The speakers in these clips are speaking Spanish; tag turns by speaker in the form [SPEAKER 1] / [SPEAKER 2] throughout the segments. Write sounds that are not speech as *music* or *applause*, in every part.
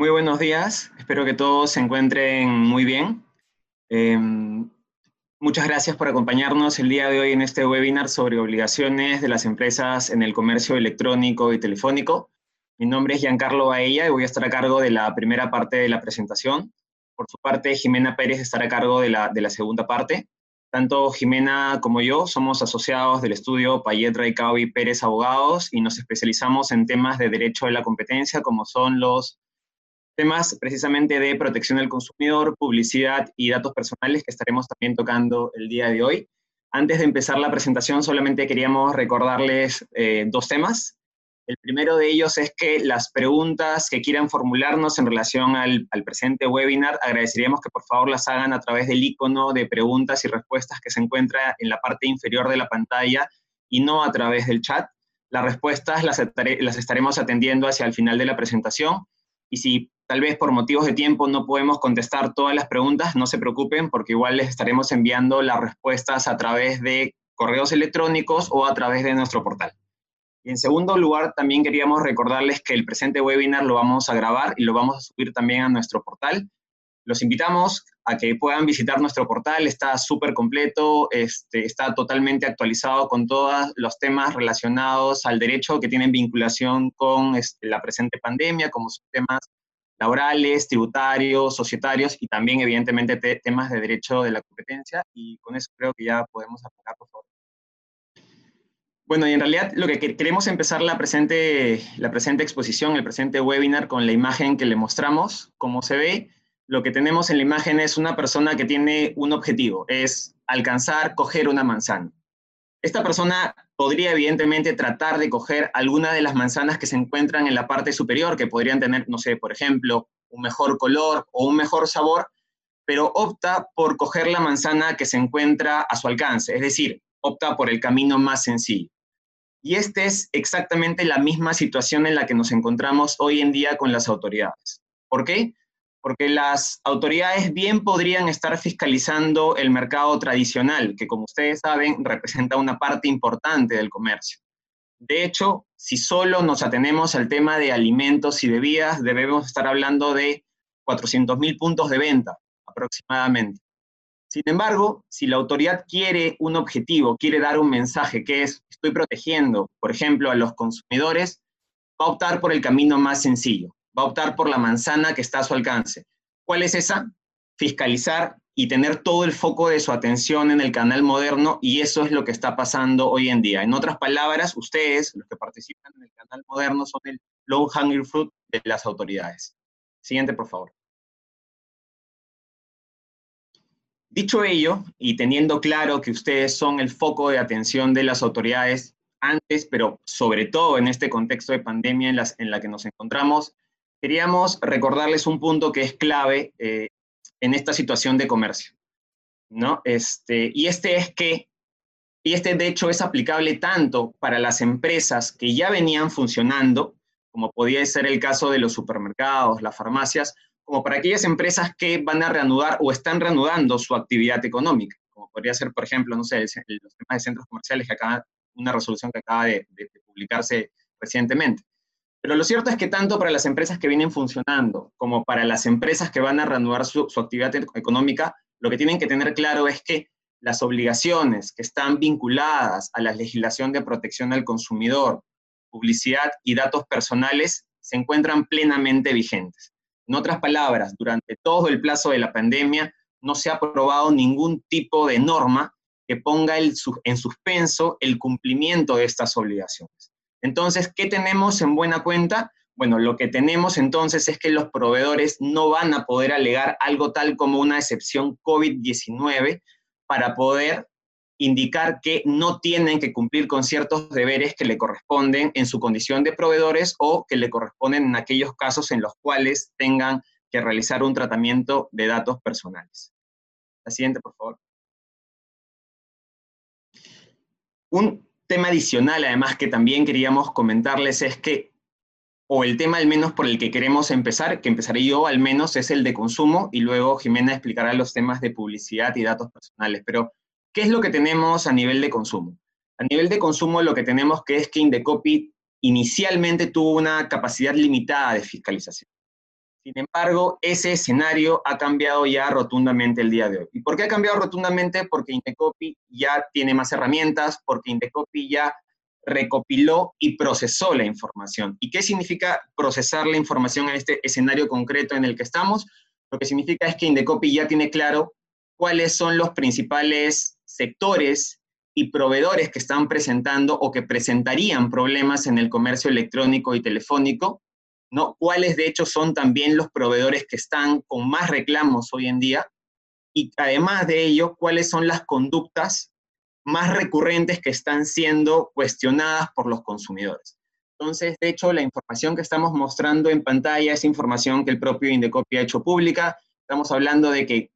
[SPEAKER 1] Muy buenos días, espero que todos se encuentren muy bien. Em, muchas gracias por acompañarnos el día de hoy en este webinar sobre obligaciones de las empresas en el comercio electrónico y telefónico. Mi nombre es Giancarlo Baella y voy a estar a cargo de la primera parte de la presentación. Por su parte, Jimena Pérez estará a cargo de la, de la segunda parte. Tanto Jimena como yo somos asociados del estudio Payet y Pérez Abogados y nos especializamos en temas de derecho de la competencia como son los temas precisamente de protección del consumidor, publicidad y datos personales que estaremos también tocando el día de hoy. Antes de empezar la presentación, solamente queríamos recordarles eh, dos temas. El primero de ellos es que las preguntas que quieran formularnos en relación al, al, presente webinar, agradeceríamos que por favor las hagan a través del icono de preguntas y respuestas que se encuentra en la parte inferior de la pantalla y no a través del chat. Las respuestas las, las estaremos atendiendo hacia el final de la presentación y si tal vez por motivos de tiempo no podemos contestar todas las preguntas, no se preocupen porque igual les estaremos enviando las respuestas a través de correos electrónicos o a través de nuestro portal. Y en segundo lugar, también queríamos recordarles que el presente webinar lo vamos a grabar y lo vamos a subir también a nuestro portal. Los invitamos a que puedan visitar nuestro portal, está súper completo, este, está totalmente actualizado con todos los temas relacionados al derecho que tienen vinculación con este, la presente pandemia, como temas laborales, tributarios, societarios y también, evidentemente, temas de derecho de la competencia. Y con eso creo que ya podemos aplicar, por favor. Bueno, y en realidad lo que queremos empezar la presente, la presente exposición, el presente webinar con la imagen que le mostramos. Como se ve, lo que tenemos en la imagen es una persona que tiene un objetivo, es alcanzar, coger una manzana. Esta persona podría evidentemente tratar de coger alguna de las manzanas que se encuentran en la parte superior, que podrían tener, no sé, por ejemplo, un mejor color o un mejor sabor, pero opta por coger la manzana que se encuentra a su alcance, es decir, opta por el camino más sencillo. Y esta es exactamente la misma situación en la que nos encontramos hoy en día con las autoridades. ¿Por qué? Porque las autoridades bien podrían estar fiscalizando el mercado tradicional, que como ustedes saben representa una parte importante del comercio. De hecho, si solo nos atenemos al tema de alimentos y bebidas, debemos estar hablando de 400.000 puntos de venta aproximadamente. Sin embargo, si la autoridad quiere un objetivo, quiere dar un mensaje que es, estoy protegiendo, por ejemplo, a los consumidores, va a optar por el camino más sencillo, va a optar por la manzana que está a su alcance. ¿Cuál es esa? Fiscalizar y tener todo el foco de su atención en el canal moderno y eso es lo que está pasando hoy en día. En otras palabras, ustedes, los que participan en el canal moderno, son el low hanging fruit de las autoridades. Siguiente, por favor. Dicho ello, y teniendo claro que ustedes son el foco de atención de las autoridades antes, pero sobre todo en este contexto de pandemia en, las, en la que nos encontramos, queríamos recordarles un punto que es clave eh, en esta situación de comercio, ¿no? Este, y este es que, y este de hecho es aplicable tanto para las empresas que ya venían funcionando, como podía ser el caso de los supermercados, las farmacias, como para aquellas empresas que van a reanudar o están reanudando su actividad económica, como podría ser, por ejemplo, no sé, los temas de centros comerciales, que acá, una resolución que acaba de publicarse recientemente. Pero lo cierto es que tanto para las empresas que vienen funcionando como para las empresas que van a reanudar su, actividad económica, lo que tienen que tener claro es que las obligaciones que están vinculadas a la legislación de protección al consumidor, publicidad y datos personales se encuentran plenamente vigentes. En otras palabras, durante todo el plazo de la pandemia no se ha aprobado ningún tipo de norma que ponga en suspenso el cumplimiento de estas obligaciones. Entonces, ¿qué tenemos en buena cuenta? Bueno, lo que tenemos entonces es que los proveedores no van a poder alegar algo tal como una excepción COVID-19 para poder indicar que no tienen que cumplir con ciertos deberes que le corresponden en su condición de proveedores o que le corresponden en aquellos casos en los cuales tengan que realizar un tratamiento de datos personales. La siguiente, por favor. Un tema adicional, además, que también queríamos comentarles es que, o el tema al menos por el que queremos empezar, que empezaré yo al menos, es el de consumo, y luego Jimena explicará los temas de publicidad y datos personales. Pero, ¿qué es lo que tenemos a nivel de consumo? A nivel de consumo, lo que tenemos que es que Indecopy inicialmente tuvo una capacidad limitada de fiscalización. Sin embargo, ese escenario ha cambiado ya rotundamente el día de hoy. ¿Y por qué ha cambiado rotundamente? Porque Indecopy ya tiene más herramientas, porque Indecopy ya recopiló y procesó la información. ¿Y qué significa procesar la información en este escenario concreto en el que estamos? Lo que significa es que Indecopy ya tiene claro cuáles son los principales sectores y proveedores que están presentando o que presentarían problemas en el comercio electrónico y telefónico, ¿no? Cuáles de hecho son también los proveedores que están con más reclamos hoy en día y además de ello, cuáles son las conductas más recurrentes que están siendo cuestionadas por los consumidores. Entonces, de hecho, la información que estamos mostrando en pantalla es información que el propio Indecopy ha hecho pública. Estamos hablando de que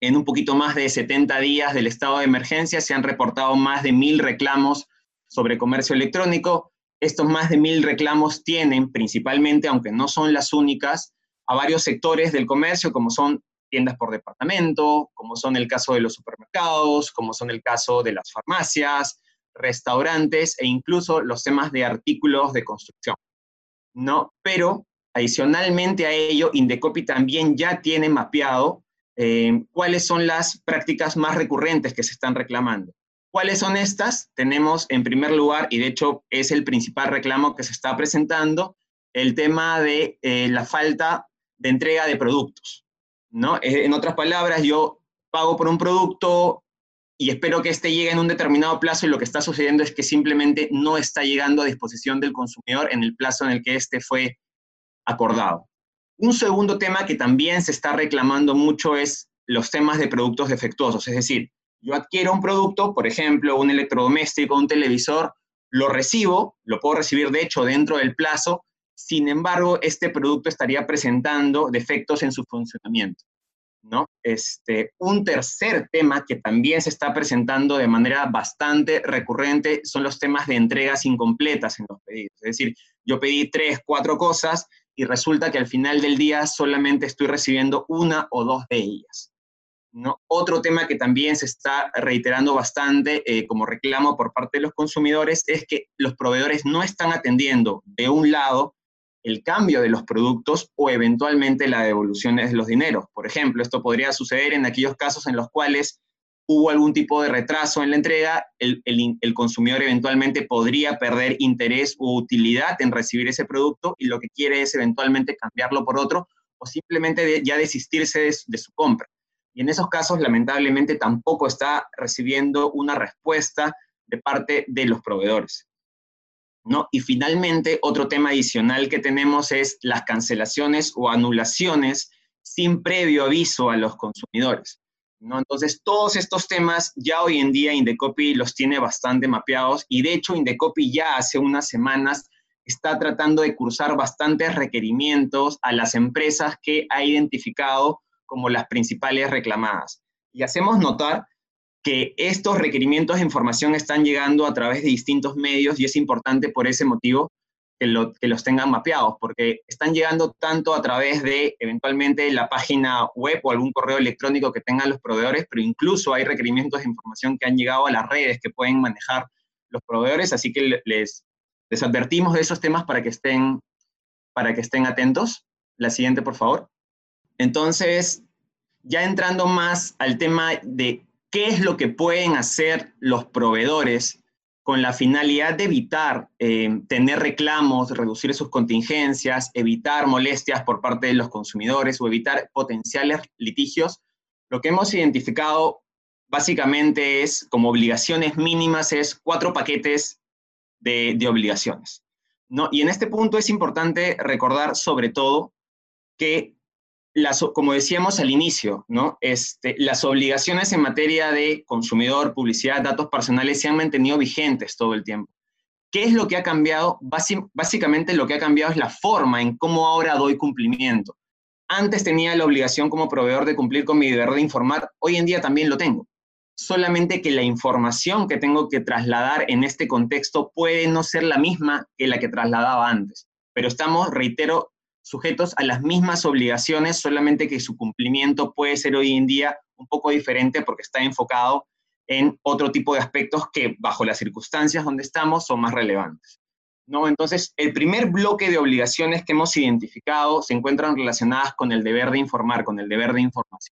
[SPEAKER 1] en un poquito más de 70 días del estado de emergencia se han reportado más de mil reclamos sobre comercio electrónico. Estos más de mil reclamos tienen principalmente, aunque no son las únicas, a varios sectores del comercio, como son tiendas por departamento, como son el caso de los supermercados, como son el caso de las farmacias, restaurantes e incluso los temas de artículos de construcción. ¿no? Pero adicionalmente a ello, Indecopy también ya tiene mapeado eh, cuáles son las prácticas más recurrentes que se están reclamando. ¿Cuáles son estas? Tenemos en primer lugar, y de hecho es el principal reclamo que se está presentando, el tema de eh, la falta de entrega de productos. ¿no? Eh, en otras palabras, yo pago por un producto, y espero que este llegue en un determinado plazo y lo que está sucediendo es que simplemente no está llegando a disposición del consumidor en el plazo en el que este fue acordado. Un segundo tema que también se está reclamando mucho es los temas de productos defectuosos, es decir, yo adquiero un producto, por ejemplo, un electrodoméstico, un televisor, lo recibo, lo puedo recibir de hecho dentro del plazo, sin embargo, este producto estaría presentando defectos en su funcionamiento. ¿no? Este, un tercer tema que también se está presentando de manera bastante recurrente son los temas de entregas incompletas en los pedidos. Es decir, yo pedí tres, cuatro cosas y resulta que al final del día solamente estoy recibiendo una o dos de ellas. Otro tema que también se está reiterando bastante eh, como reclamo por parte de los consumidores es que los proveedores no están atendiendo, de un lado, el cambio de los productos o eventualmente la devolución de los dineros. Por ejemplo, esto podría suceder en aquellos casos en los cuales hubo algún tipo de retraso en la entrega, el, consumidor eventualmente podría perder interés o utilidad en recibir ese producto y lo que quiere es eventualmente cambiarlo por otro o simplemente ya desistirse de su compra. Y en esos casos, lamentablemente, tampoco está recibiendo una respuesta de parte de los proveedores. ¿no? Y finalmente, otro tema adicional que tenemos es las cancelaciones o anulaciones sin previo aviso a los consumidores. ¿no? Entonces, todos estos temas ya hoy en día Indecopy los tiene bastante mapeados y de hecho Indecopy ya hace unas semanas está tratando de cursar bastantes requerimientos a las empresas que ha identificado como las principales reclamadas. Y hacemos notar que estos requerimientos de información están llegando a través de distintos medios y es importante por ese motivo que, los tengan mapeados, porque están llegando tanto a través de eventualmente la página web o algún correo electrónico que tengan los proveedores, pero incluso hay requerimientos de información que han llegado a las redes que pueden manejar los proveedores, así que les, les advertimos de esos temas para que estén, para que estén atentos. La siguiente, por favor. Entonces, ya entrando más al tema de qué es lo que pueden hacer los proveedores con la finalidad de evitar eh, tener reclamos, reducir sus contingencias, evitar molestias por parte de los consumidores o evitar potenciales litigios, lo que hemos identificado básicamente es, como obligaciones mínimas, es cuatro paquetes de, de obligaciones. ¿no? Y en este punto es importante recordar sobre todo que como decíamos al inicio, ¿no? Este, las obligaciones en materia de consumidor, publicidad, datos personales se han mantenido vigentes todo el tiempo. ¿Qué es lo que ha cambiado? básicamente lo que ha cambiado es la forma en cómo ahora doy cumplimiento. Antes tenía la obligación como proveedor de cumplir con mi deber de informar, hoy en día también lo tengo. Solamente que la información que tengo que trasladar en este contexto puede no ser la misma que la que trasladaba antes. Pero estamos, reitero, sujetos a las mismas obligaciones, solamente que su cumplimiento puede ser hoy en día un poco diferente porque está enfocado en otro tipo de aspectos que bajo las circunstancias donde estamos son más relevantes. ¿no? Entonces, el primer bloque de obligaciones que hemos identificado se encuentran relacionadas con el deber de informar, con el deber de información.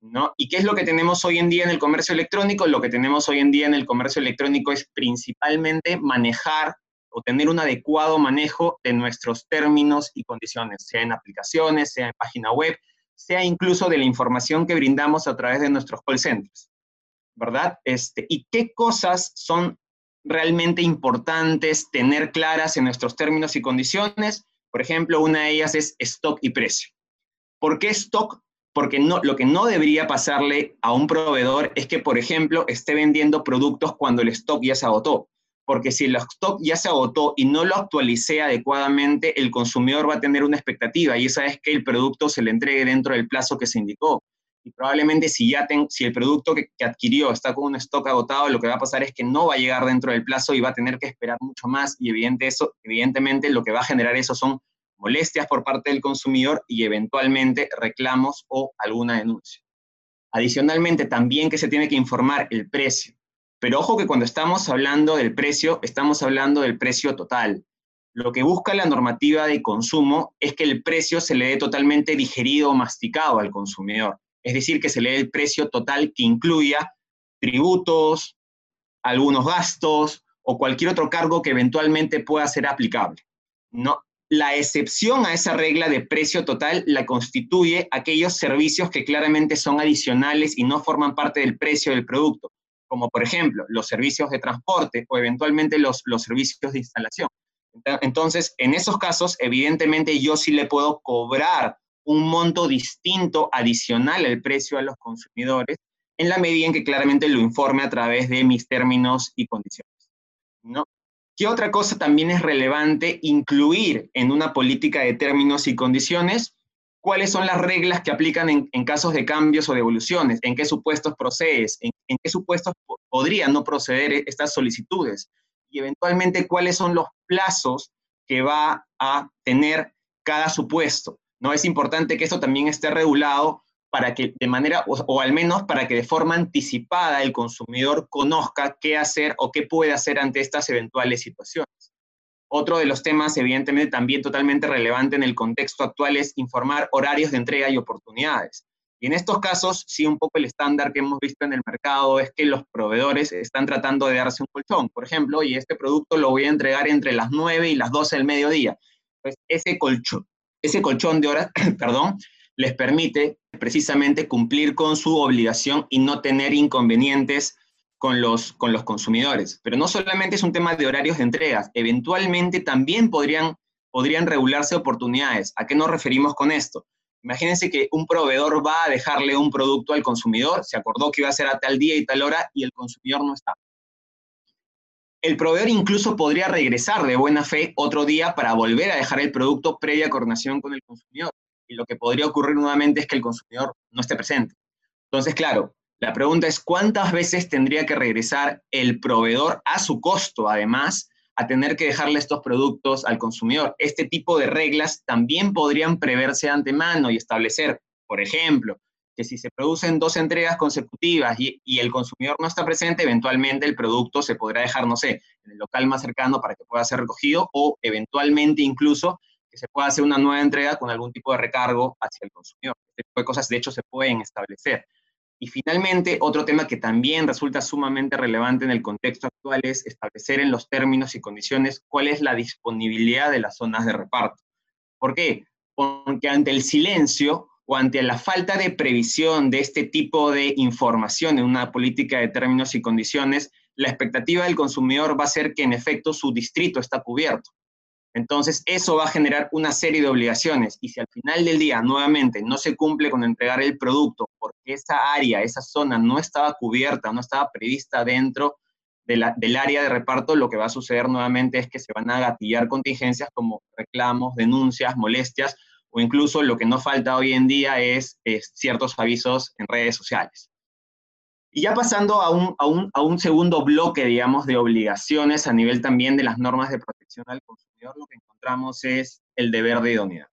[SPEAKER 1] ¿no? ¿Y qué es lo que tenemos hoy en día en el comercio electrónico? Lo que tenemos hoy en día en el comercio electrónico es principalmente manejar o tener un adecuado manejo de nuestros términos y condiciones, sea en aplicaciones, sea en página web, sea incluso de la información que brindamos a través de nuestros call centers, ¿verdad? Este, ¿Y qué cosas son realmente importantes tener claras en nuestros términos y condiciones? Por ejemplo, una de ellas es stock y precio. ¿Por qué stock? Porque no, lo que no debería pasarle a un proveedor es que, por ejemplo, esté vendiendo productos cuando el stock ya se agotó porque si el stock ya se agotó y no lo actualicé adecuadamente, el consumidor va a tener una expectativa y esa es que el producto se le entregue dentro del plazo que se indicó. Y probablemente si, ya si el producto que, adquirió está con un stock agotado, lo que va a pasar es que no va a llegar dentro del plazo y va a tener que esperar mucho más y evidente eso, evidentemente lo que va a generar eso son molestias por parte del consumidor y eventualmente reclamos o alguna denuncia. Adicionalmente, también que se tiene que informar el precio. Pero ojo que cuando estamos hablando del precio, estamos hablando del precio total. Lo que busca la normativa de consumo es que el precio se le dé totalmente digerido o masticado al consumidor. Es decir, que se le dé el precio total que incluya tributos, algunos gastos o cualquier otro cargo que eventualmente pueda ser aplicable. No, la excepción a esa regla de precio total la constituye aquellos servicios que claramente son adicionales y no forman parte del precio del producto como por ejemplo los servicios de transporte o eventualmente los, los servicios de instalación. Entonces, en esos casos, evidentemente yo sí le puedo cobrar un monto distinto adicional al precio a los consumidores en la medida en que claramente lo informe a través de mis términos y condiciones. ¿no? ¿Qué otra cosa también es relevante incluir en una política de términos y condiciones? Cuáles son las reglas que aplican en, casos de cambios o devoluciones, en qué supuestos procedes, en, qué supuestos podrían no proceder e, estas solicitudes y eventualmente cuáles son los plazos que va a tener cada supuesto. ¿no? Es importante que esto también esté regulado para que de manera, o al menos para que de forma anticipada el consumidor conozca qué hacer o qué puede hacer ante estas eventuales situaciones. Otro de los temas, evidentemente, también totalmente relevante en el contexto actual es informar horarios de entrega y oportunidades. Y en estos casos, sí, un poco el estándar que hemos visto en el mercado es que los proveedores están tratando de darse un colchón. Por ejemplo, y este producto lo voy a entregar entre las 9 y las 12 del mediodía. Pues ese colchón, ese colchón de horas, *clears throat* perdón, les permite precisamente cumplir con su obligación y no tener inconvenientes con los, con los consumidores. Pero no solamente es un tema de horarios de entregas, eventualmente también podrían, podrían regularse oportunidades. ¿A qué nos referimos con esto? Imagínense que un proveedor va a dejarle un producto al consumidor, se acordó que iba a ser a tal día y tal hora y el consumidor no está. El proveedor incluso podría regresar de buena fe otro día para volver a dejar el producto previa coordinación con el consumidor. Y lo que podría ocurrir nuevamente es que el consumidor no esté presente. Entonces, claro, la pregunta es cuántas veces tendría que regresar el proveedor a su costo, además, a tener que dejarle estos productos al consumidor. Este tipo de reglas también podrían preverse antemano y establecer, por ejemplo, que si se producen dos entregas consecutivas y, y, el consumidor no está presente, eventualmente el producto se podrá dejar, no sé, en el local más cercano para que pueda ser recogido o eventualmente incluso que se pueda hacer una nueva entrega con algún tipo de recargo hacia el consumidor. Este tipo de cosas, de hecho, se pueden establecer. Y finalmente, otro tema que también resulta sumamente relevante en el contexto actual es establecer en los términos y condiciones cuál es la disponibilidad de las zonas de reparto. ¿Por qué? Porque ante el silencio o ante la falta de previsión de este tipo de información en una política de términos y condiciones, la expectativa del consumidor va a ser que en efecto su distrito está cubierto. Entonces, eso va a generar una serie de obligaciones y si al final del día nuevamente no se cumple con entregar el producto porque esa área, esa zona no estaba cubierta, no estaba prevista dentro del área de reparto, lo que va a suceder nuevamente es que se van a gatillar contingencias como reclamos, denuncias, molestias o incluso lo que no falta hoy en día es, ciertos avisos en redes sociales. Y ya pasando a un, a un segundo bloque, digamos, de obligaciones a nivel también de las normas de protección al consumidor lo que encontramos es el deber de idoneidad.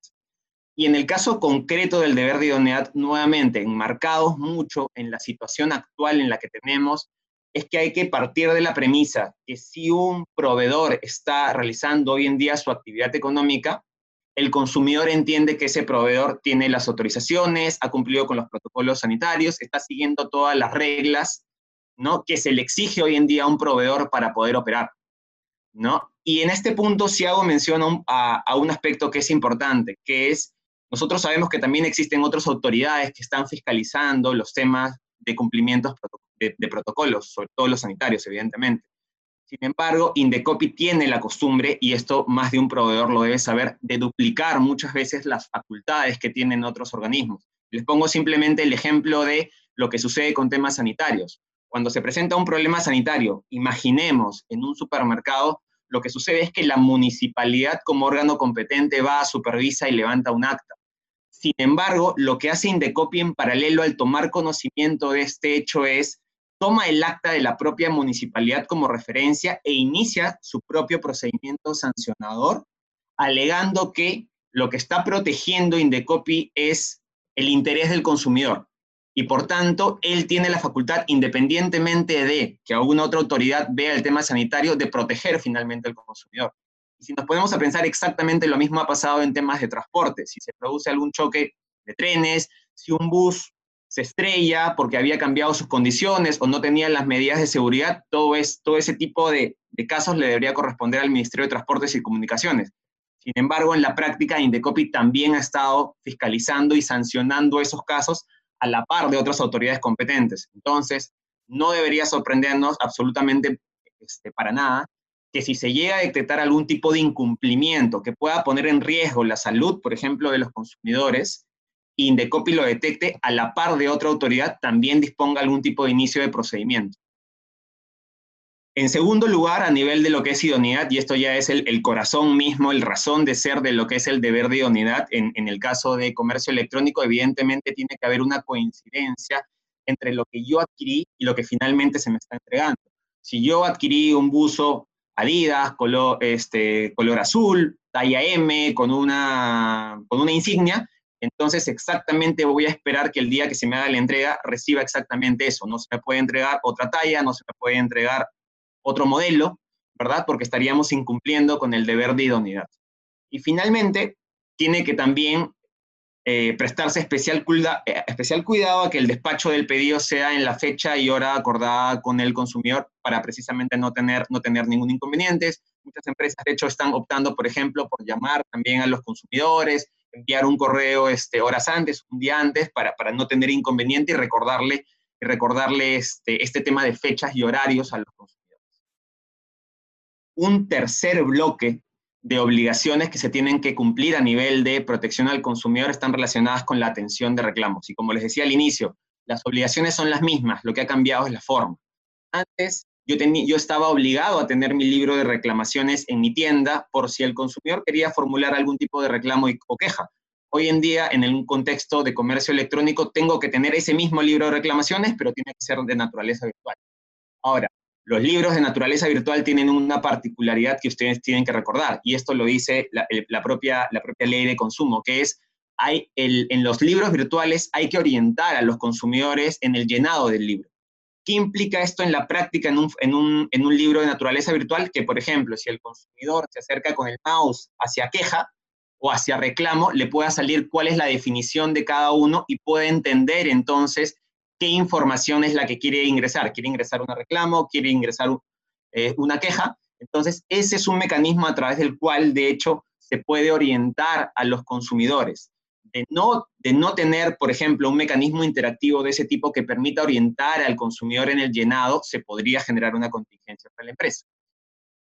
[SPEAKER 1] Y en el caso concreto del deber de idoneidad, nuevamente, enmarcados mucho en la situación actual en la que tenemos, es que hay que partir de la premisa que si un proveedor está realizando hoy en día su actividad económica, el consumidor entiende que ese proveedor tiene las autorizaciones, ha cumplido con los protocolos sanitarios, está siguiendo todas las reglas ¿no? que se le exige hoy en día a un proveedor para poder operar. ¿no? Y en este punto sí hago mención a, un aspecto que es importante, que es, nosotros sabemos que también existen otras autoridades que están fiscalizando los temas de cumplimientos de protocolos, sobre todo los sanitarios, evidentemente. Sin embargo, Indecopi tiene la costumbre, y esto más de un proveedor lo debe saber, de duplicar muchas veces las facultades que tienen otros organismos. Les pongo simplemente el ejemplo de lo que sucede con temas sanitarios. Cuando se presenta un problema sanitario, imaginemos en un supermercado, lo que sucede es que la municipalidad como órgano competente va, supervisa y levanta un acta. Sin embargo, lo que hace Indecopi en paralelo al tomar conocimiento de este hecho es toma el acta de la propia municipalidad como referencia e inicia su propio procedimiento sancionador, alegando que lo que está protegiendo Indecopi es el interés del consumidor. Y por tanto, él tiene la facultad, independientemente de que alguna otra autoridad vea el tema sanitario, de proteger finalmente al consumidor. Y si nos ponemos a pensar exactamente lo mismo ha pasado en temas de transporte, si se produce algún choque de trenes, si un bus se estrella porque había cambiado sus condiciones o no tenía las medidas de seguridad, todo, es, todo ese tipo de, casos le debería corresponder al Ministerio de Transportes y Comunicaciones. Sin embargo, en la práctica, Indecopi también ha estado fiscalizando y sancionando esos casos a la par de otras autoridades competentes. Entonces, no debería sorprendernos absolutamente este, para nada que si se llega a detectar algún tipo de incumplimiento que pueda poner en riesgo la salud, por ejemplo, de los consumidores, Indecopi lo detecte a la par de otra autoridad, también disponga algún tipo de inicio de procedimiento. En segundo lugar, a nivel de lo que es idoneidad, y esto ya es el, corazón mismo, el razón de ser de lo que es el deber de idoneidad, en, en el caso de comercio electrónico, evidentemente tiene que haber una coincidencia entre lo que yo adquirí y lo que finalmente se me está entregando. Si yo adquirí un buzo Adidas, color, este, color azul, talla M, con una, con una insignia, entonces exactamente voy a esperar que el día que se me haga la entrega reciba exactamente eso. No se me puede entregar otra talla, no se me puede entregar otro modelo, ¿verdad? Porque estaríamos incumpliendo con el deber de idoneidad. Y finalmente, tiene que también eh, prestarse especial, eh, especial cuidado a que el despacho del pedido sea en la fecha y hora acordada con el consumidor para precisamente no tener, no tener ningún inconveniente. Muchas empresas, de hecho, están optando, por ejemplo, por llamar también a los consumidores, enviar un correo este, horas antes, un día antes, para, para no tener inconveniente y recordarle, y recordarle este, este tema de fechas y horarios a los consumidores. Un tercer bloque de obligaciones que se tienen que cumplir a nivel de protección al consumidor están relacionadas con la atención de reclamos. Y como les decía al inicio, las obligaciones son las mismas, lo que ha cambiado es la forma. Antes yo, estaba obligado a tener mi libro de reclamaciones en mi tienda por si el consumidor quería formular algún tipo de reclamo o queja. Hoy en día, en un contexto de comercio electrónico, tengo que tener ese mismo libro de reclamaciones, pero tiene que ser de naturaleza virtual. Ahora, los libros de naturaleza virtual tienen una particularidad que ustedes tienen que recordar, y esto lo dice la, propia, la propia ley de consumo, que es, hay en los libros virtuales hay que orientar a los consumidores en el llenado del libro. ¿Qué implica esto en la práctica en un, en, un, en un libro de naturaleza virtual? Que, por ejemplo, si el consumidor se acerca con el mouse hacia queja o hacia reclamo, le pueda salir cuál es la definición de cada uno y puede entender entonces qué información es la que quiere ingresar. ¿Quiere ingresar un reclamo? ¿Quiere ingresar eh, una queja? Entonces, ese es un mecanismo a través del cual, de hecho, se puede orientar a los consumidores. De no, de no tener, por ejemplo, un mecanismo interactivo de ese tipo que permita orientar al consumidor en el llenado, se podría generar una contingencia para la empresa.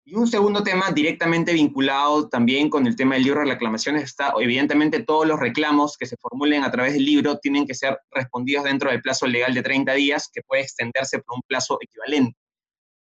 [SPEAKER 1] Y un segundo tema directamente vinculado también con el tema del libro de reclamaciones está, evidentemente, todos los reclamos que se formulen a través del libro tienen que ser respondidos dentro del plazo legal de 30 días, que puede extenderse por un plazo equivalente.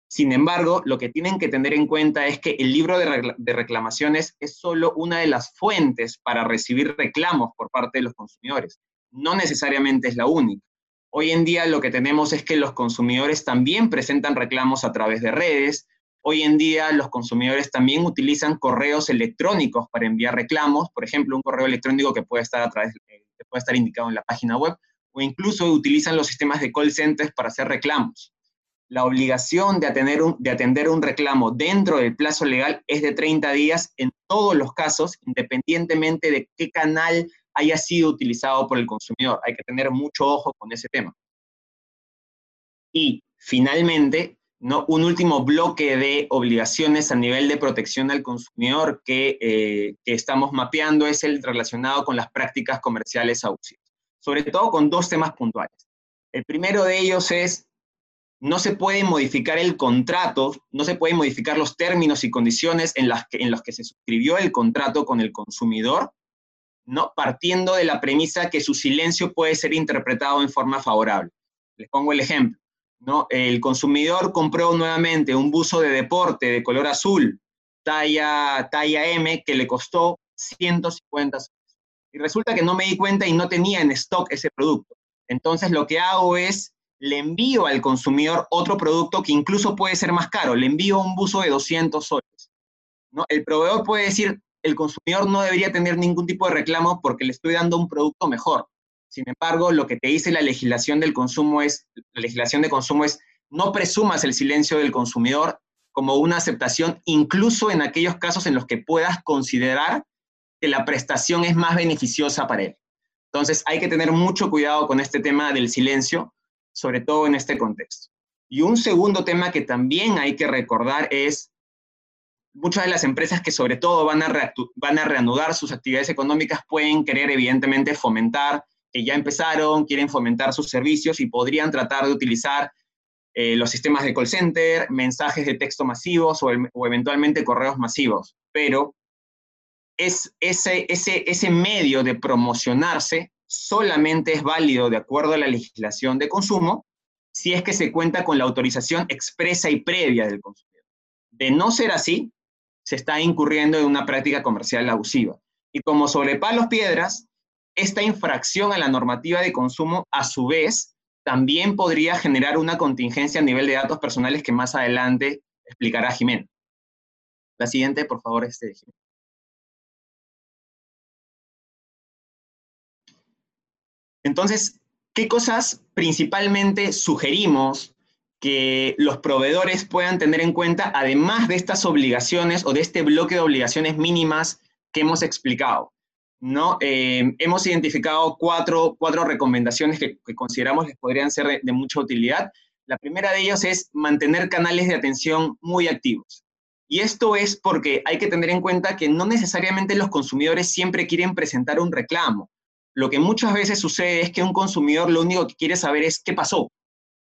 [SPEAKER 1] Sin embargo, lo que tienen que tener en cuenta es que el libro de, reclamaciones es solo una de las fuentes para recibir reclamos por parte de los consumidores. No necesariamente es la única. Hoy en día lo que tenemos es que los consumidores también presentan reclamos a través de redes, Hoy en día los consumidores también utilizan correos electrónicos para enviar reclamos, por ejemplo, un correo electrónico que puede estar a través, eh, puede estar indicado en la página web, o incluso utilizan los sistemas de call centers para hacer reclamos. La obligación de atender, un, de atender un reclamo dentro del plazo legal es de 30 días en todos los casos, independientemente de qué canal haya sido utilizado por el consumidor. Hay que tener mucho ojo con ese tema. Y finalmente, ¿no? un último bloque de obligaciones a nivel de protección al consumidor que, eh, que estamos mapeando es el relacionado con las prácticas comerciales abusivas, sobre todo con dos temas puntuales. El primero de ellos es no se puede modificar el contrato, no se pueden modificar los términos y condiciones en, las que, en los que se suscribió el contrato con el consumidor, ¿no? partiendo de la premisa que su silencio puede ser interpretado en forma favorable. Les pongo el ejemplo. ¿no? El consumidor compró nuevamente un buzo de deporte de color azul, talla, talla M, que le costó 150 soles. Y resulta que no me di cuenta y no tenía en stock ese producto. Entonces lo que hago es le envío al consumidor otro producto que incluso puede ser más caro, le envío un buzo de 200 soles. El proveedor puede decir, el consumidor no debería tener ningún tipo de reclamo porque le estoy dando un producto mejor. Sin embargo, lo que te dice la legislación del consumo es, la legislación de consumo es, no presumas el silencio del consumidor como una aceptación, incluso en aquellos casos en los que puedas considerar que la prestación es más beneficiosa para él. Entonces, hay que tener mucho cuidado con este tema del silencio, sobre todo en este contexto. Y un segundo tema que también hay que recordar es muchas de las empresas que sobre todo van a, van a reanudar sus actividades económicas pueden querer evidentemente fomentar, que ya empezaron, quieren fomentar sus servicios y podrían tratar de utilizar eh, los sistemas de call center, mensajes de texto masivos o, o eventualmente correos masivos. Pero es ese, ese, ese medio de promocionarse solamente es válido de acuerdo a la legislación de consumo si es que se cuenta con la autorización expresa y previa del consumidor. De no ser así, se está incurriendo en una práctica comercial abusiva. Y como sobre palos piedras, esta infracción a la normativa de consumo, a su vez, también podría generar una contingencia a nivel de datos personales que más adelante explicará Jimena. La siguiente, por favor, este, Jimena. Entonces, ¿qué cosas principalmente sugerimos que los proveedores puedan tener en cuenta, además de estas obligaciones o de este bloque de obligaciones mínimas que hemos explicado? ¿no? Eh, hemos identificado cuatro, recomendaciones que, consideramos les podrían ser de, de mucha utilidad. La primera de ellas es mantener canales de atención muy activos. Y esto es porque hay que tener en cuenta que no necesariamente los consumidores siempre quieren presentar un reclamo. Lo que muchas veces sucede es que un consumidor lo único que quiere saber es qué pasó.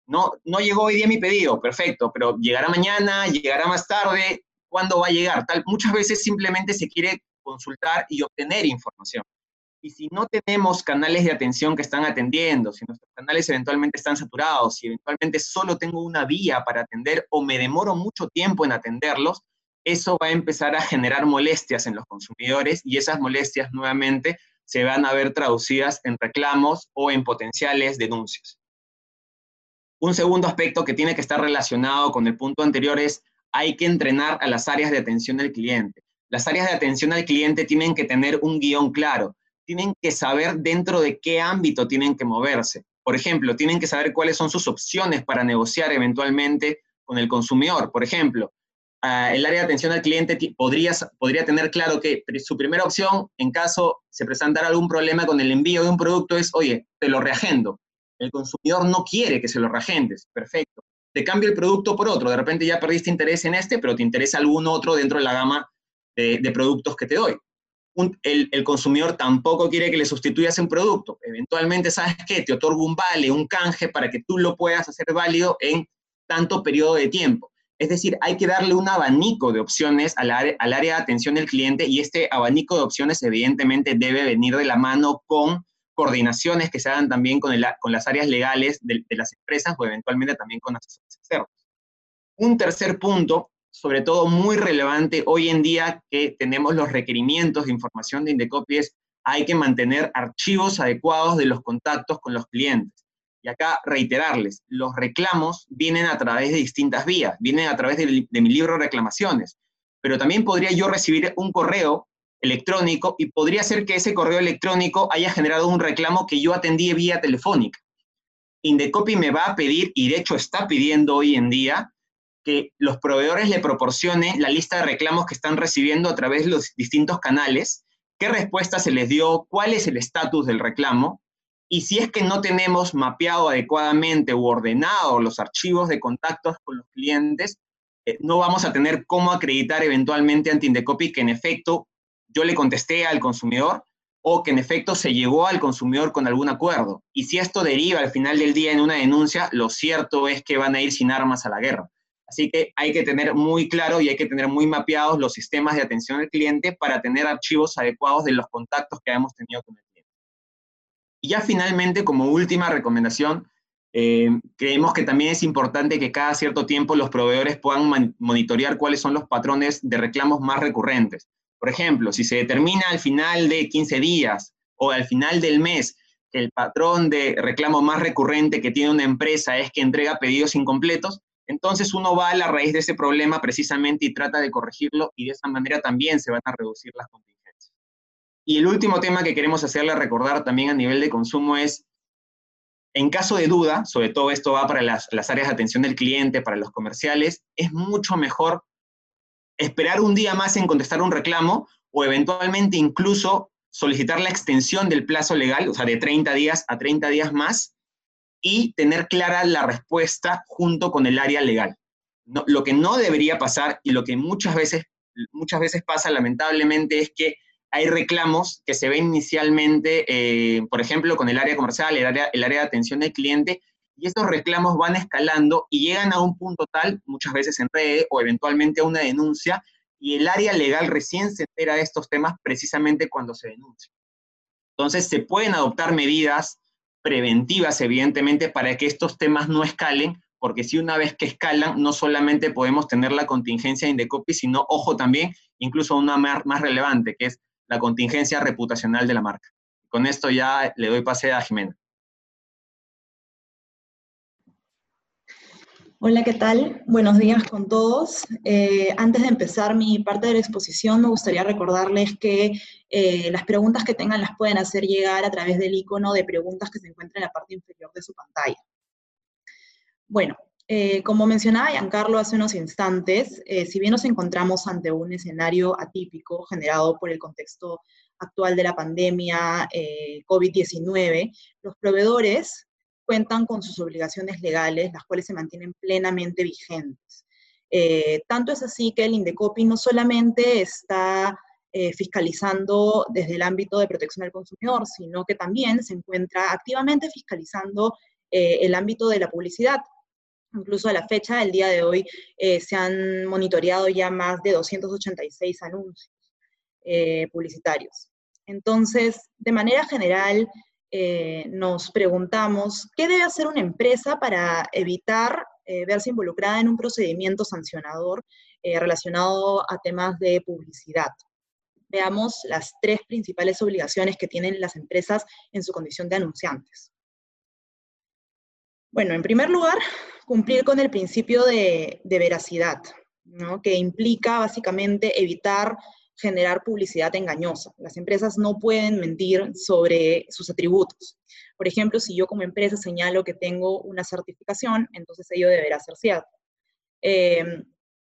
[SPEAKER 1] No, no llegó hoy día mi pedido, perfecto, pero llegará mañana, llegará más tarde, ¿cuándo va a llegar? Tal, muchas veces simplemente se quiere consultar y obtener información. Y si no tenemos canales de atención que están atendiendo, si nuestros canales eventualmente están saturados, si eventualmente solo tengo una vía para atender o me demoro mucho tiempo en atenderlos, eso va a empezar a generar molestias en los consumidores y esas molestias nuevamente se van a ver traducidas en reclamos o en potenciales denuncias. Un segundo aspecto que tiene que estar relacionado con el punto anterior es hay que entrenar a las áreas de atención al cliente. Las áreas de atención al cliente tienen que tener un guion claro, tienen que saber dentro de qué ámbito tienen que moverse. Por ejemplo, tienen que saber cuáles son sus opciones para negociar eventualmente con el consumidor. Por ejemplo, el área de atención al cliente podría, podría tener claro que su primera opción, en caso se presentara algún problema con el envío de un producto, es, oye, te lo reagendo. El consumidor no quiere que se lo reagendes. Perfecto. Te cambio el producto por otro. De repente ya perdiste interés en este, pero te interesa algún otro dentro de la gama de, productos que te doy. el, el, consumidor tampoco quiere que le sustituyas un producto. Eventualmente, ¿sabes qué? Te otorgo un vale, un canje para que tú lo puedas hacer válido en tanto periodo de tiempo. Es decir, hay que darle un abanico de opciones al área, de atención del cliente y este abanico de opciones evidentemente debe venir de la mano con coordinaciones que se hagan también con, con las áreas legales de, las empresas o eventualmente también con asesores externos. Un tercer punto, sobre todo muy relevante hoy en día que tenemos los requerimientos de información de Indecopy es hay que mantener archivos adecuados de los contactos con los clientes. Y acá reiterarles, los reclamos vienen a través de distintas vías, vienen a través de, mi libro reclamaciones, pero también podría yo recibir un correo electrónico y podría ser que ese correo electrónico haya generado un reclamo que yo atendí vía telefónica. Indecopy me va a pedir, y de hecho está pidiendo hoy en día, que los proveedores le proporcionen la lista de reclamos que están recibiendo a través de los distintos canales, qué respuesta se les dio, cuál es el estatus del reclamo, y si es que no tenemos mapeado adecuadamente u ordenado los archivos de contactos con los clientes, eh, no vamos a tener cómo acreditar eventualmente ante Indecopy que en efecto yo le contesté al consumidor o que en efecto se llegó al consumidor con algún acuerdo. Y si esto deriva al final del día en una denuncia, lo cierto es que van a ir sin armas a la guerra. Así que hay que tener muy claro y hay que tener muy mapeados los sistemas de atención al cliente para tener archivos adecuados de los contactos que hemos tenido con cliente. Y ya finalmente, como última recomendación, eh, creemos que también es importante que cada cierto tiempo los proveedores puedan monitorear cuáles son los patrones de reclamos más recurrentes. Por ejemplo, si se determina al final de 15 días o al final del mes que el patrón de reclamo más recurrente que tiene una empresa es que entrega pedidos incompletos, entonces uno va a la raíz de ese problema precisamente y trata de corregirlo y de esa manera también se van a reducir las contingencias. Y el último tema que queremos hacerle recordar también a nivel de consumo es, en caso de duda, sobre todo esto va para las, áreas de atención del cliente, para los comerciales, es mucho mejor esperar un día más en contestar un reclamo o eventualmente incluso solicitar la extensión del plazo legal, o sea, de 30 días a 30 días más, y tener clara la respuesta junto con el área legal. lo que no debería pasar y lo que muchas veces, muchas veces pasa lamentablemente es que hay reclamos que se ven inicialmente, eh, por ejemplo, con el área comercial, el área, el área de atención al cliente, y estos reclamos van escalando y llegan a un punto tal, muchas veces en red o eventualmente a una denuncia, y el área legal recién se entera de estos temas precisamente cuando se denuncia. Entonces, se pueden adoptar medidas preventivas, evidentemente, para que estos temas no escalen, porque si una vez que escalan, no solamente podemos tener la contingencia de Indecopy, sino, ojo también, incluso una más relevante, que es la contingencia reputacional de la marca. Con esto ya le doy pase a Jimena.
[SPEAKER 2] Hola, ¿qué tal? Buenos días con todos. Eh, antes de empezar mi parte de la exposición, me gustaría recordarles que eh, las preguntas que tengan las pueden hacer llegar a través del icono de preguntas que se encuentra en la parte inferior de su pantalla. Bueno, eh, como mencionaba Giancarlo hace unos instantes, si bien nos encontramos ante un escenario atípico generado por el contexto actual de la pandemia COVID-19, los proveedores cuentan con sus obligaciones legales, las cuales se mantienen plenamente vigentes. Eh, tanto es así que el INDECOPI no solamente está eh, fiscalizando desde el ámbito de protección al consumidor, sino que también se encuentra activamente fiscalizando eh, el ámbito de la publicidad. Incluso a la fecha, el día de hoy, se han monitoreado ya más de 286 anuncios publicitarios. Entonces, de manera general, eh, nos preguntamos, ¿qué debe hacer una empresa para evitar eh, verse involucrada en un procedimiento sancionador eh, relacionado a temas de publicidad? Veamos las tres principales obligaciones que tienen las empresas en su condición de anunciantes. Bueno, en primer lugar, cumplir con el principio de, veracidad, que implica básicamente evitar generar publicidad engañosa. Las empresas no pueden mentir sobre sus atributos. Por ejemplo, si yo como empresa señalo que tengo una certificación, entonces ello deberá ser cierto. Em,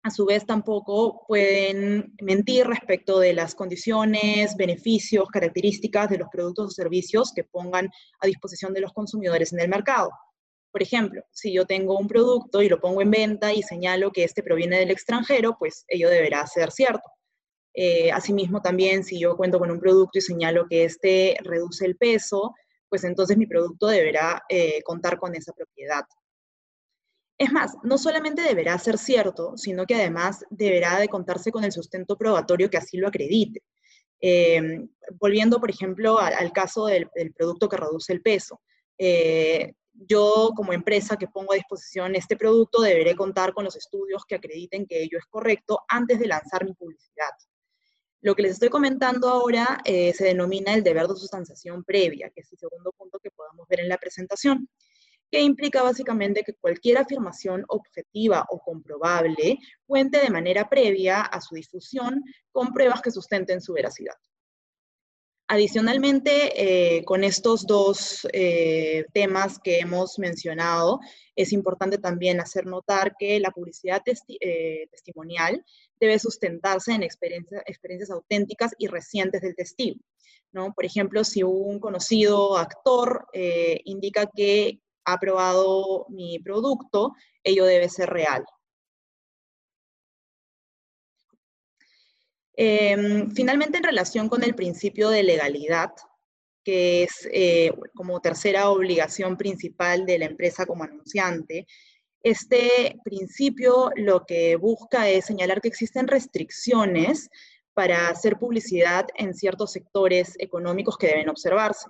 [SPEAKER 2] a su vez, tampoco pueden mentir respecto de las condiciones, beneficios, características de los productos o servicios que pongan a disposición de los consumidores en el mercado. Por ejemplo, si yo tengo un producto y lo pongo en venta y señalo que este proviene del extranjero, pues ello deberá ser cierto. Eh, asimismo, también si yo cuento con un producto y señalo que este reduce el peso, pues entonces mi producto deberá eh, contar con esa propiedad. Es más, no solamente deberá ser cierto, sino que además deberá de contarse con el sustento probatorio que así lo acredite. Eh, volviendo, por ejemplo, al, caso del, producto que reduce el peso. Yo como empresa que pongo a disposición este producto deberé contar con los estudios que acrediten que ello es correcto antes de lanzar mi publicidad. Lo que les estoy comentando ahora eh, se denomina el deber de sustanciación previa, que es el segundo punto que podemos ver en la presentación, que implica básicamente que cualquier afirmación objetiva o comprobable cuente de manera previa a su difusión con pruebas que sustenten su veracidad. Adicionalmente, eh, con estos dos eh, temas que hemos mencionado, es importante también hacer notar que la publicidad eh, testimonial debe sustentarse en experiencias auténticas y recientes del testigo. Por ejemplo, si un conocido actor indica que ha probado mi producto, ello debe ser real. Em, finalmente, en relación con el principio de legalidad, que es eh, como tercera obligación principal de la empresa como anunciante, este principio lo que busca es señalar que existen restricciones para hacer publicidad en ciertos sectores económicos que deben observarse.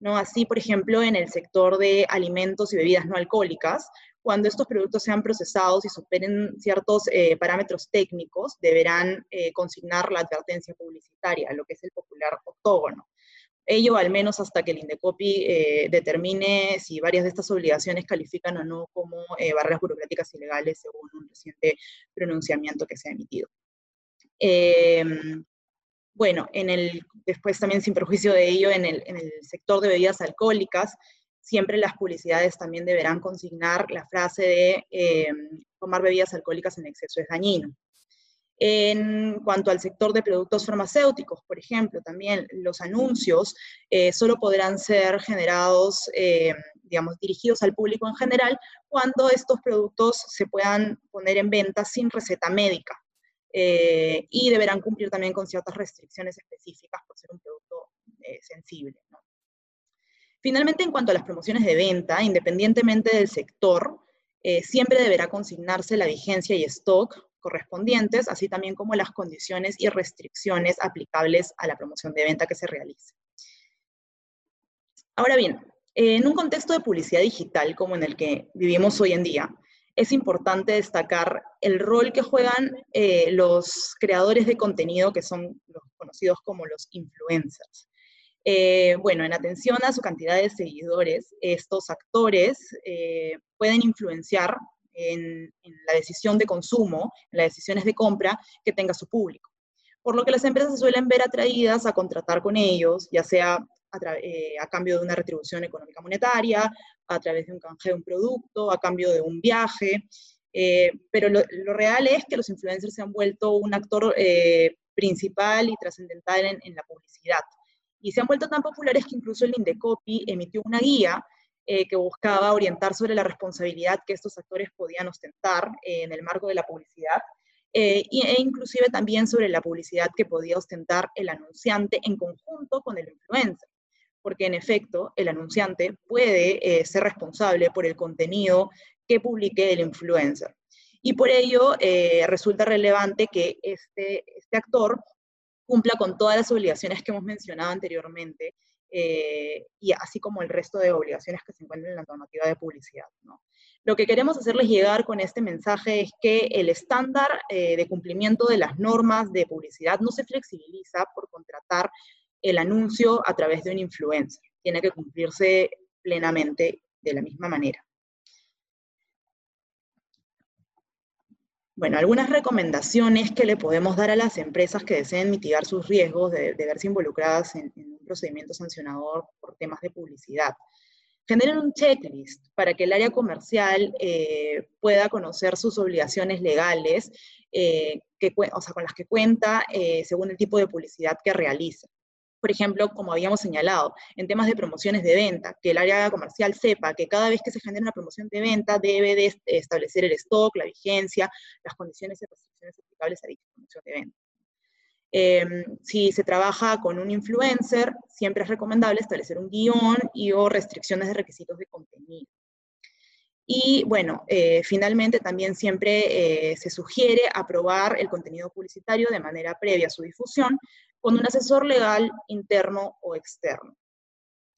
[SPEAKER 2] ¿no? Así, por ejemplo, en el sector de alimentos y bebidas no alcohólicas, cuando estos productos sean procesados y superen ciertos eh, parámetros técnicos, deberán eh, consignar la advertencia publicitaria, lo que es el popular octógono. Ello al menos hasta que el Indecopi eh, determine si varias de estas obligaciones califican o no como barreras burocráticas ilegales según un reciente pronunciamiento que se ha emitido. Em, bueno, en el, después también sin perjuicio de ello, en el, en el sector de bebidas alcohólicas, siempre las publicidades también deberán consignar la frase de eh, tomar bebidas alcohólicas en exceso es dañino. En cuanto al sector de productos farmacéuticos, por ejemplo, también los anuncios eh, solo podrán ser generados, eh, digamos, dirigidos al público en general cuando estos productos se puedan poner en venta sin receta médica. y deberán cumplir también con ciertas restricciones específicas por ser un producto sensible. Finalmente, en cuanto a las promociones de venta, independientemente del sector, eh, siempre deberá consignarse la vigencia y stock correspondientes, así también como las condiciones y restricciones aplicables a la promoción de venta que se realice. Ahora bien, en un contexto de publicidad digital como en el que vivimos hoy en día, es importante destacar el rol que juegan eh, los creadores de contenido, que son conocidos como los influencers. Eh, bueno, en atención a su cantidad de seguidores, estos actores eh, pueden influenciar en, la decisión de consumo, en las decisiones de compra que tenga su público. Por lo que las empresas suelen ver atraídas a contratar con ellos, ya sea a, eh, cambio de una retribución económica monetaria, a través de un canje de un producto, a cambio de un viaje. pero lo, real es que los influencers se han vuelto un actor principal y trascendental en la publicidad y se han vuelto tan populares que incluso el Indecopi emitió una guía eh, que buscaba orientar sobre la responsabilidad que estos actores podían ostentar eh, en el marco de la publicidad, eh, e inclusive también sobre la publicidad que podía ostentar el anunciante en conjunto con el influencer, porque en efecto el anunciante puede ser responsable por el contenido que publique el influencer. Y por ello resulta relevante que este, este actor cumpla con todas las obligaciones que hemos mencionado anteriormente, eh, y así como el resto de obligaciones que se encuentran en la normativa de publicidad. Lo que queremos hacerles llegar con este mensaje es que el estándar eh, de cumplimiento de las normas de publicidad no se flexibiliza por contratar el anuncio a través de un influencer. Tiene que cumplirse plenamente de la misma manera. Bueno, algunas recomendaciones que le podemos dar a las empresas que deseen mitigar sus riesgos de, verse involucradas en, un procedimiento sancionador por temas de publicidad. Generen un checklist para que el área comercial eh, pueda conocer sus obligaciones legales eh, con las que cuenta eh, según el tipo de publicidad que realiza por ejemplo, como habíamos señalado, en temas de promociones de venta, que el área comercial sepa que cada vez que se genera una promoción de venta debe de establecer el stock, la vigencia, las condiciones y restricciones aplicables a dicha promoción de venta. Em, si se trabaja con un influencer, siempre es recomendable establecer un guion y o restricciones de requisitos de contenido. Y bueno, eh, finalmente también siempre eh, se sugiere aprobar el contenido publicitario de manera previa a su difusión con un asesor legal interno o externo.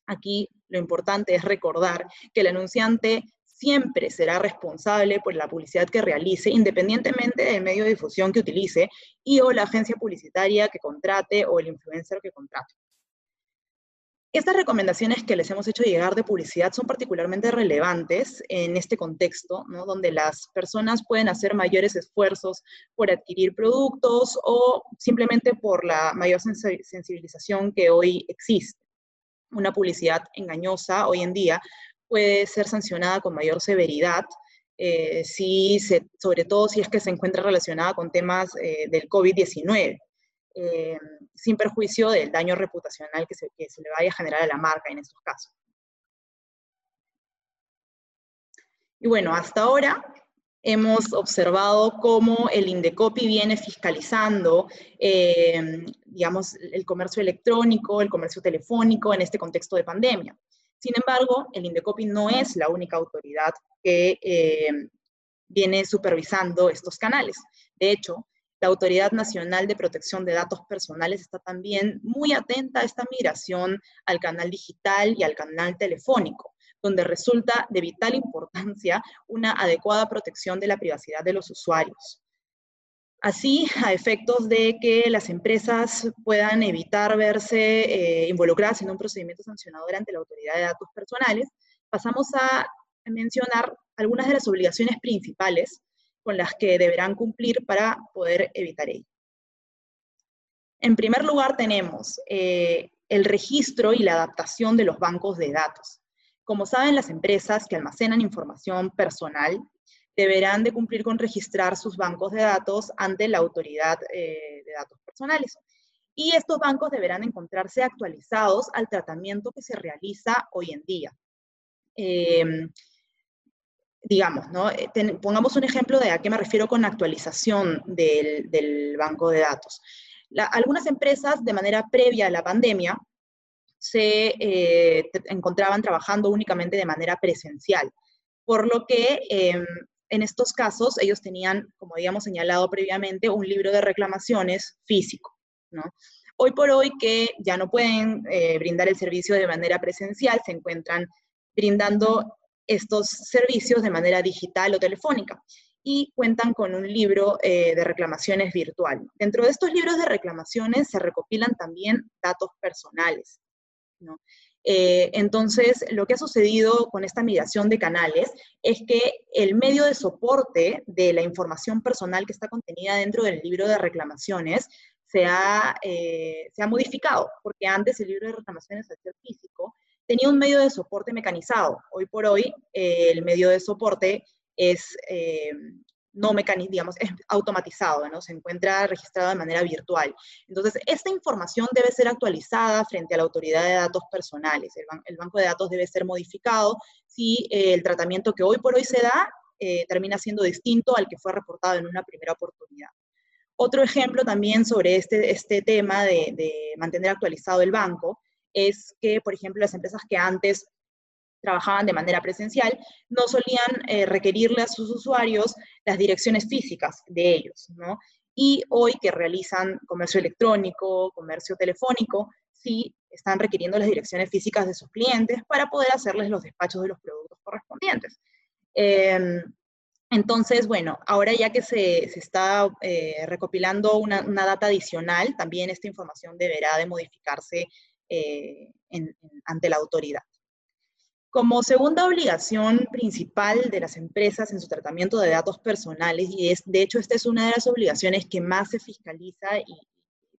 [SPEAKER 2] Aquí lo importante es recordar que el anunciante siempre será responsable por la publicidad que realice, independientemente del medio de difusión que utilice y o la agencia publicitaria que contrate o el influencer que contrate. Estas recomendaciones que les hemos hecho llegar de publicidad son particularmente relevantes en este contexto, donde las personas pueden hacer mayores esfuerzos por adquirir productos o simplemente por la mayor sensibilización que hoy existe. Una publicidad engañosa hoy en día puede ser sancionada con mayor severidad, eh, si sobre todo si es que se encuentra relacionada con temas eh, del COVID-19. Eh, sin perjuicio del daño reputacional que se, le vaya a generar a la marca en estos casos. Y bueno, hasta ahora hemos observado cómo el Indecopi viene fiscalizando, eh, digamos, el comercio electrónico, el comercio telefónico en este contexto de pandemia. Sin embargo, el Indecopi no es la única autoridad que eh, viene supervisando estos canales. De hecho, la Autoridad Nacional de Protección de Datos Personales está también muy atenta a esta migración al canal digital y al canal telefónico, donde resulta de vital importancia una adecuada protección de la privacidad de los usuarios. Así, a efectos de que las empresas puedan evitar verse eh, involucradas en un procedimiento sancionador ante la Autoridad de Datos Personales, pasamos a mencionar algunas de las obligaciones principales con las que deberán cumplir para poder evitar ello. En primer lugar, tenemos eh, el registro y la adaptación de los bancos de datos. Como saben, las empresas que almacenan información personal deberán de cumplir con registrar sus bancos de datos ante la autoridad eh, de datos personales. Y estos bancos deberán encontrarse actualizados al tratamiento que se realiza hoy en día. Eh, digamos, ¿no? Eh, pongamos un ejemplo de a qué me refiero con actualización del, banco de datos. algunas empresas, de manera previa a la pandemia, se eh, encontraban trabajando únicamente de manera presencial, por lo que em, en estos casos ellos tenían, como habíamos señalado previamente, un libro de reclamaciones físico. ¿no? Hoy por hoy que ya no pueden eh, brindar el servicio de manera presencial, se encuentran brindando estos servicios de manera digital o telefónica y cuentan con un libro eh, de reclamaciones virtual. Dentro de estos libros de reclamaciones se recopilan también datos personales. Eh, entonces, lo que ha sucedido con esta migración de canales es que el medio de soporte de la información personal que está contenida dentro del libro de reclamaciones se ha, eh, se ha modificado, porque antes el libro de reclamaciones, al ser físico, tenía un medio de soporte mecanizado. Hoy por hoy eh, el medio de soporte es eh, no mecaniz, digamos, es automatizado, ¿no? Se encuentra registrado de manera virtual. Entonces, esta información debe ser actualizada frente a la autoridad de datos personales. El, banco de datos debe ser modificado si eh, el tratamiento que hoy por hoy se da termina siendo distinto al que fue reportado en una primera oportunidad. Otro ejemplo también sobre este, este tema de, de mantener actualizado el banco es que, por ejemplo, las empresas que antes trabajaban de manera presencial, no solían eh, requerirle a sus usuarios las direcciones físicas de ellos, ¿no? Y hoy que realizan comercio electrónico, comercio telefónico, sí están requiriendo las direcciones físicas de sus clientes para poder hacerles los despachos de los productos correspondientes. Em, entonces, bueno, ahora ya que se, está eh, recopilando una, una, data adicional, también esta información deberá de modificarse eh, ante la autoridad. Como segunda obligación principal de las empresas en su tratamiento de datos personales, y es, de hecho esta es una de las obligaciones que más se fiscaliza y,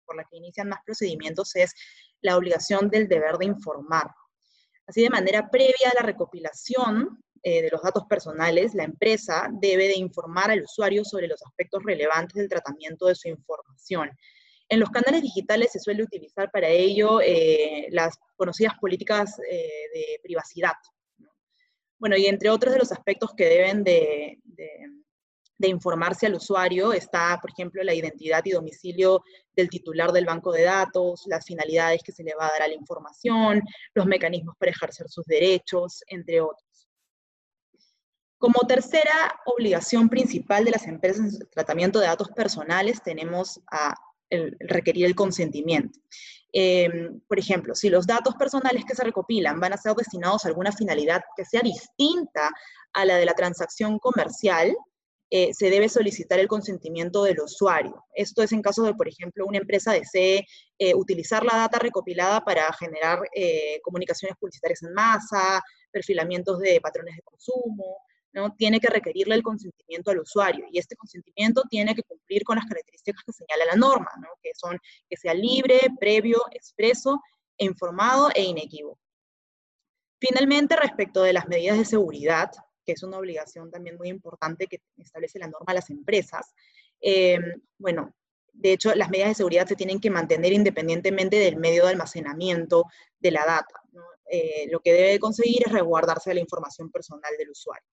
[SPEAKER 2] por la que inician más procedimientos, es la obligación del deber de informar. Así de manera previa a la recopilación eh, de los datos personales, la empresa debe de informar al usuario sobre los aspectos relevantes del tratamiento de su información, en los canales digitales se suele utilizar para ello eh, las conocidas políticas eh, de privacidad. Bueno, y entre otros de los aspectos que deben de, informarse al usuario está, por ejemplo, la identidad y domicilio del titular del banco de datos, las finalidades que se le va a dar a la información, los mecanismos para ejercer sus derechos, entre otros. Como tercera obligación principal de las empresas en el tratamiento de datos personales, tenemos a requerir el consentimiento. Em, por ejemplo, si los datos personales que se recopilan van a ser destinados a alguna finalidad que sea distinta a la de la transacción comercial, eh, se debe solicitar el consentimiento del usuario. Esto es en caso de, por ejemplo, una empresa desee eh, utilizar la data recopilada para generar eh, comunicaciones publicitarias en masa, perfilamientos de patrones de consumo, ¿no? tiene que requerirle el consentimiento al usuario y este consentimiento tiene que cumplir con las características que señala la norma, ¿no? que son que sea libre, previo, expreso, informado e inequívoco. Finalmente, respecto de las medidas de seguridad, que es una obligación también muy importante que establece la norma a las empresas, eh, bueno, de hecho, las medidas de seguridad se tienen que mantener independientemente del medio de almacenamiento de la data. Eh, lo que debe conseguir es resguardarse la información personal del usuario.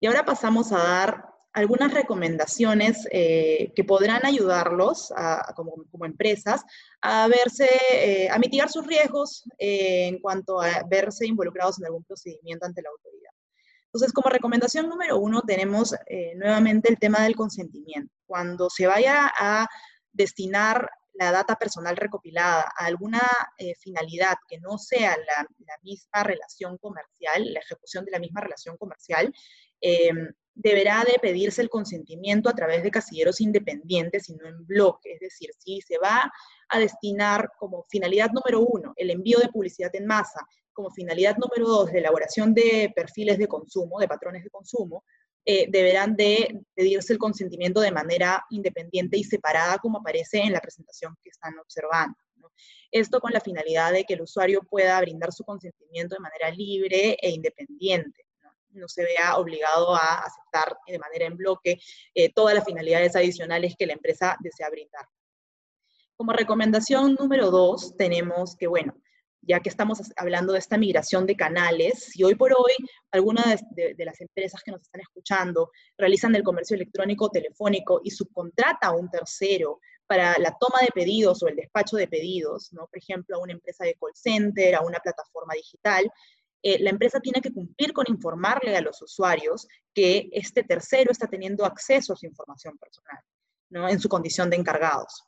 [SPEAKER 2] Y ahora pasamos a dar algunas recomendaciones eh, que podrán ayudarlos como, empresas a verse, eh, a mitigar sus riesgos eh, en cuanto a verse involucrados en algún procedimiento ante la autoridad. Entonces, como recomendación número uno, tenemos nuevamente el tema del consentimiento. Cuando se vaya a destinar la data personal recopilada a alguna finalidad que no sea la, la, misma relación comercial, la ejecución de la misma relación comercial, Em, deberá de pedirse el consentimiento a través de casilleros independientes y no en bloque. Es decir, si se va a destinar como finalidad número uno el envío de publicidad en masa, como finalidad número dos la elaboración de perfiles de consumo, de patrones de consumo, eh, deberán de pedirse el consentimiento de manera independiente y separada como aparece en la presentación que están observando. Esto con la finalidad de que el usuario pueda brindar su consentimiento de manera libre e independiente no se vea obligado a aceptar de manera en bloque eh, todas las finalidades adicionales que la empresa desea brindar. Como recomendación número dos, tenemos que, bueno, ya que estamos hablando de esta migración de canales, si hoy por hoy algunas de, las empresas que nos están escuchando realizan el comercio electrónico telefónico y subcontrata a un tercero para la toma de pedidos o el despacho de pedidos, ¿no? por ejemplo, a una empresa de call center, a una plataforma digital, eh, la empresa tiene que cumplir con informarle a los usuarios que este tercero está teniendo acceso a su información personal, ¿no? En su condición de encargados.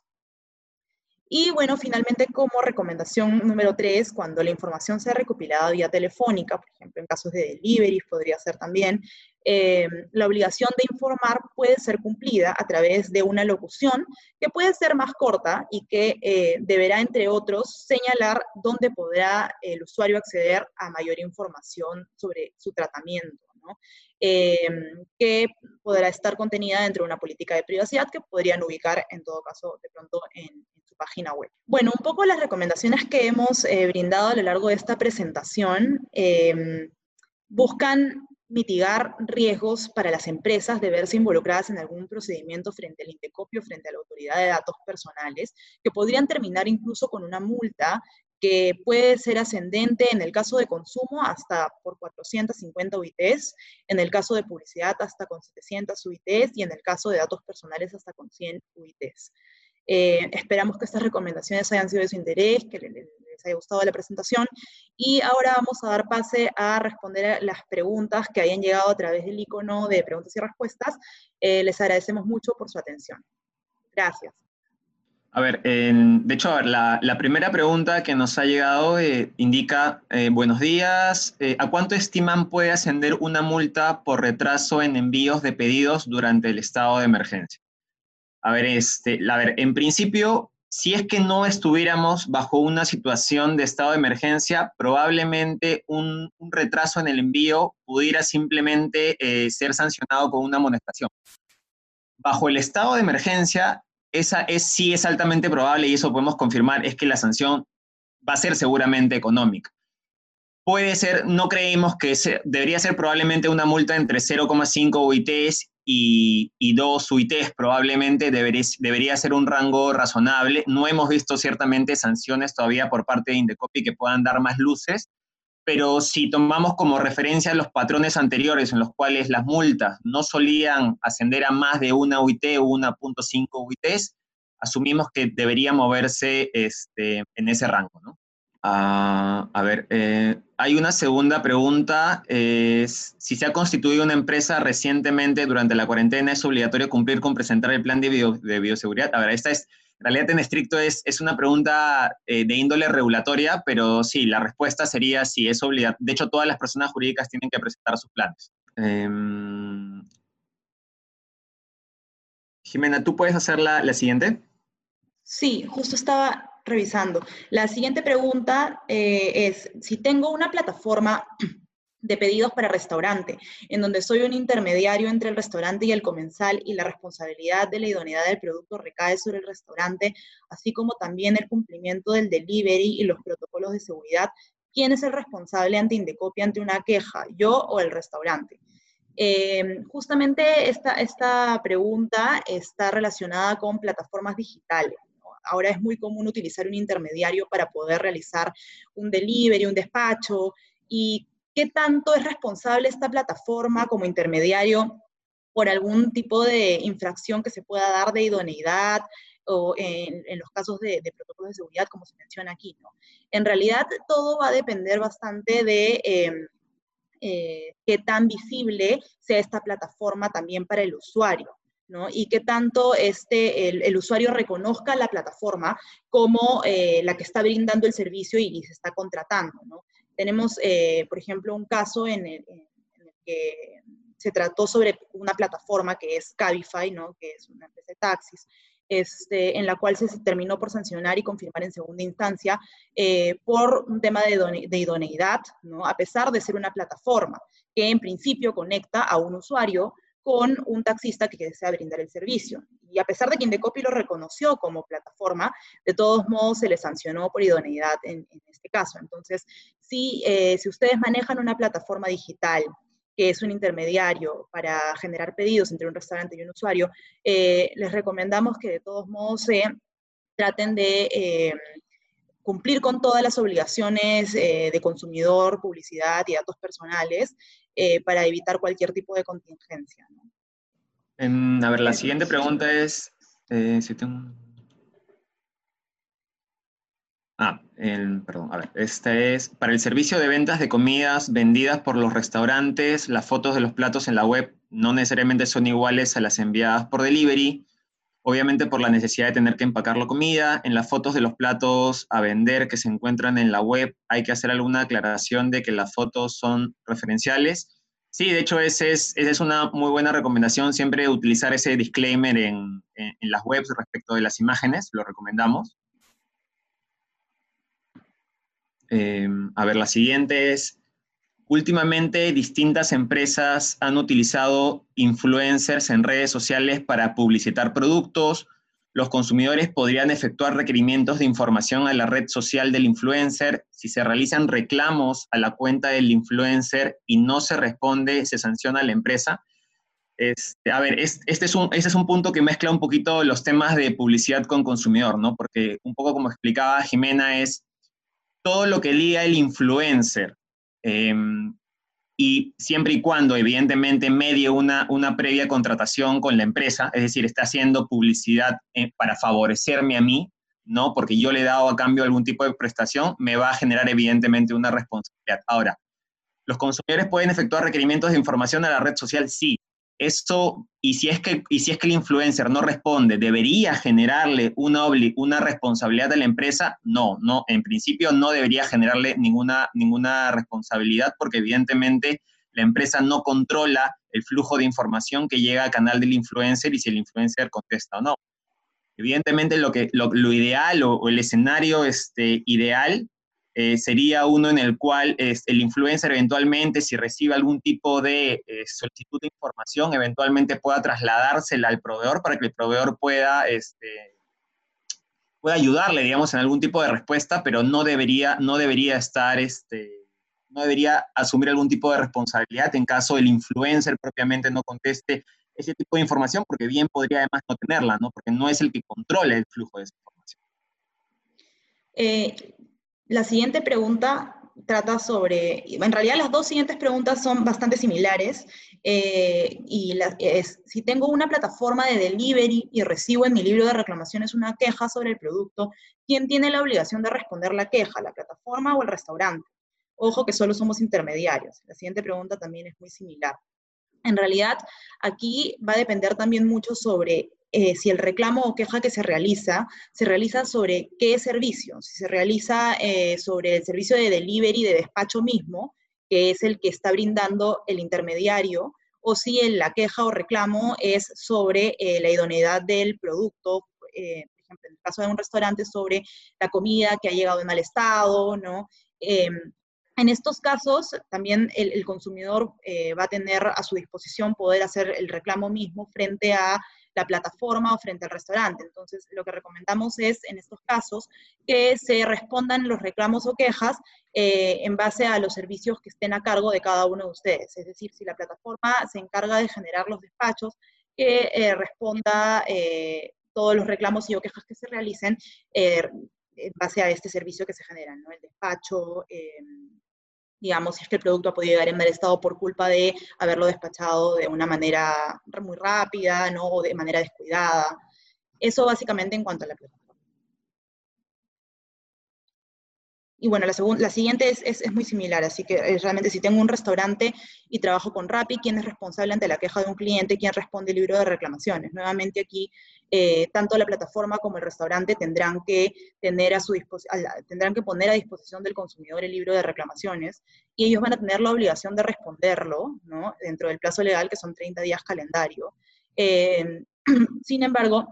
[SPEAKER 2] Y bueno, finalmente como recomendación número tres, cuando la información sea recopilada vía telefónica, por ejemplo, en casos de delivery podría ser también, eh, la obligación de informar puede ser cumplida a través de una locución que puede ser más corta y que eh, deberá, entre otros, señalar dónde podrá el usuario acceder a mayor información sobre su tratamiento, eh, que podrá estar contenida dentro de una política de privacidad que podrían ubicar, en todo caso, de pronto en, página web. Bueno, un poco las recomendaciones que hemos brindado a lo largo de esta presentación buscan mitigar riesgos para las empresas de verse involucradas en algún procedimiento frente al Indecopio, frente a la autoridad de datos personales, que podrían terminar incluso con una multa que puede ser ascendente en el caso de consumo hasta por 450 UITs, en el caso de publicidad hasta con 700 UITs y en el caso de datos personales hasta con 100 UITs. Eh, esperamos que estas recomendaciones hayan sido de su interés, que les, haya gustado la presentación. Y ahora vamos a dar pase a responder las preguntas que hayan llegado a través del icono de preguntas y respuestas. Eh, les agradecemos mucho por su atención. Gracias.
[SPEAKER 1] A ver, de hecho, la, primera pregunta que nos ha llegado eh, indica, buenos días, ¿a cuánto estiman puede ascender una multa por retraso en envíos de pedidos durante el estado de emergencia? A ver, este, a ver, en principio, si es que no estuviéramos bajo una situación de estado de emergencia, probablemente un, retraso en el envío pudiera simplemente eh, ser sancionado con una amonestación. Bajo el estado de emergencia, esa es, sí es altamente probable y eso podemos confirmar, es que la sanción va a ser seguramente económica. Puede ser, no creemos que debería ser probablemente una multa entre 0,5 UITs y, dos UITs probablemente debería, ser un rango razonable. No hemos visto ciertamente sanciones todavía por parte de Indecopi que puedan dar más luces, pero si tomamos como referencia los patrones anteriores en los cuales las multas no solían ascender a más de una UIT o 1.5 UITs, asumimos que debería moverse este, en ese rango, ¿no? Ah, a ver, eh, hay una segunda pregunta. Es, si se ha constituido una empresa recientemente durante la cuarentena, ¿es obligatorio cumplir con presentar el plan de, bioseguridad? A ver, esta es, en realidad en estricto es, es una pregunta eh, de índole regulatoria, pero sí, la respuesta sería si es obligatorio. De hecho, todas las personas jurídicas tienen que presentar sus planes. Em, Jimena, ¿tú puedes hacer la, la, siguiente?
[SPEAKER 2] Sí, justo estaba revisando. La siguiente pregunta eh, es, si tengo una plataforma de pedidos para restaurante, en donde soy un intermediario entre el restaurante y el comensal y la responsabilidad de la idoneidad del producto recae sobre el restaurante, así como también el cumplimiento del delivery y los protocolos de seguridad. ¿Quién es el responsable ante Indecopia ante una queja, yo o el restaurante? Eh, justamente esta, esta pregunta está relacionada con plataformas digitales. Ahora es muy común utilizar un intermediario para poder realizar un delivery, un despacho, y qué tanto es responsable esta plataforma como intermediario por algún tipo de infracción que se pueda dar de idoneidad o en, los casos de, protocolos de seguridad, como se menciona aquí. En realidad, todo va a depender bastante de em, eh, qué tan visible sea esta plataforma también para el usuario. ¿No? Y qué tanto este, el, usuario reconozca la plataforma como eh, la que está brindando el servicio y, y se está contratando. Tenemos, eh, por ejemplo, un caso en el, que se trató sobre una plataforma que es Cabify, ¿no? que es una empresa de taxis, este, en la cual se terminó por sancionar y confirmar en segunda instancia eh, por un tema de, de, idoneidad, ¿no? a pesar de ser una plataforma que en principio conecta a un usuario con un taxista que desea brindar el servicio. Y a pesar de que Indecopi lo reconoció como plataforma, de todos modos se le sancionó por idoneidad en, este caso. Entonces, si, eh, si ustedes manejan una plataforma digital que es un intermediario para generar pedidos entre un restaurante y un usuario, eh, les recomendamos que de todos modos se traten de eh, cumplir con todas las obligaciones de consumidor, publicidad y datos personales eh, para evitar cualquier tipo de contingencia.
[SPEAKER 1] a ver, la siguiente pregunta es, eh, si tengo... Ah, perdón, a ver, esta es, para el servicio de ventas de comidas vendidas por los restaurantes, las fotos de los platos en la web no necesariamente son iguales a las enviadas por delivery, obviamente por la necesidad de tener que empacar la comida. En las fotos de los platos a vender que se encuentran en la web hay que hacer alguna aclaración de que las fotos son referenciales. Sí, de hecho, esa es, es una muy buena recomendación, siempre utilizar ese disclaimer en, en las webs respecto de las imágenes, lo recomendamos. Eh, a ver, la siguiente es, Últimamente, distintas empresas han utilizado influencers en redes sociales para publicitar productos. Los consumidores podrían efectuar requerimientos de información a la red social del influencer. Si se realizan reclamos a la cuenta del influencer y no se responde, se sanciona a la empresa. Este, a ver, este es, un, este es un punto que mezcla un poquito los temas de publicidad con consumidor, ¿no? Porque un poco como explicaba Jimena, es todo lo que liga el influencer Em, y siempre y cuando, evidentemente, medie una, una previa contratación con la empresa, es decir, está haciendo publicidad eh, para favorecerme a mí, ¿no? Porque yo le he dado a cambio algún tipo de prestación, me va a generar, evidentemente, una responsabilidad. Ahora, ¿los consumidores pueden efectuar requerimientos de información a la red social? Sí, esto, y si, es que, y si es que el influencer no responde, ¿debería generarle una, una responsabilidad a la empresa? No, no, en principio no debería generarle ninguna, ninguna responsabilidad porque evidentemente la empresa no controla el flujo de información que llega al canal del influencer y si el influencer contesta o no. Evidentemente lo, que, lo, ideal o, el escenario este, ideal eh, sería uno en el cual el influencer eventualmente, si recibe algún tipo de eh, solicitud de información, eventualmente pueda trasladársela al proveedor para que el proveedor pueda, este, pueda ayudarle, digamos, en algún tipo de respuesta, pero no debería, no debería estar, este, no debería asumir algún tipo de responsabilidad en caso el influencer propiamente no conteste ese tipo de información, porque bien podría además no tenerla, ¿no? Porque no es el que controla el flujo de esa información.
[SPEAKER 2] Eh, la siguiente pregunta trata sobre, en realidad las dos siguientes preguntas son bastante similares, eh, y es, si tengo una plataforma de delivery y recibo en mi libro de reclamaciones una queja sobre el producto, ¿quién tiene la obligación de responder la queja, la plataforma o el restaurante? Ojo que solo somos intermediarios. La siguiente pregunta también es muy similar. En realidad, aquí va a depender también mucho sobre eh, si el reclamo o queja que se realiza, se realiza sobre qué servicio, si se realiza eh, sobre el servicio de delivery, de despacho mismo, que es el que está brindando el intermediario, o si la queja o reclamo es sobre eh, la idoneidad del producto, eh, por ejemplo, en el caso de un restaurante, sobre la comida que ha llegado en mal estado, ¿no? Em, en estos casos, también el, consumidor eh, va a tener a su disposición poder hacer el reclamo mismo frente a la plataforma o frente al restaurante. Entonces, lo que recomendamos es, en estos casos, que se respondan los reclamos o quejas eh, en base a los servicios que estén a cargo de cada uno de ustedes. Es decir, si la plataforma se encarga de generar los despachos, que eh, responda todos los reclamos y o quejas que se realicen en base a este servicio que se genera, ¿no? El despacho, digamos, si es que el producto ha podido llegar en mal estado por culpa de haberlo despachado de una manera muy rápida, ¿no? O de manera descuidada. Eso básicamente en cuanto a la plataforma. Y bueno, la, la siguiente es, es, muy similar, así que eh, realmente si tengo un restaurante y trabajo con Rappi, ¿quién es responsable ante la queja de un cliente? ¿Quién responde el libro de reclamaciones? Nuevamente aquí, eh, tanto la plataforma como el restaurante tendrán que, tener a su tendrán que poner a disposición del consumidor el libro de reclamaciones y ellos van a tener la obligación de responderlo, ¿no? Dentro del plazo legal, que son 30 días calendario. Eh, *clears throat* sin embargo,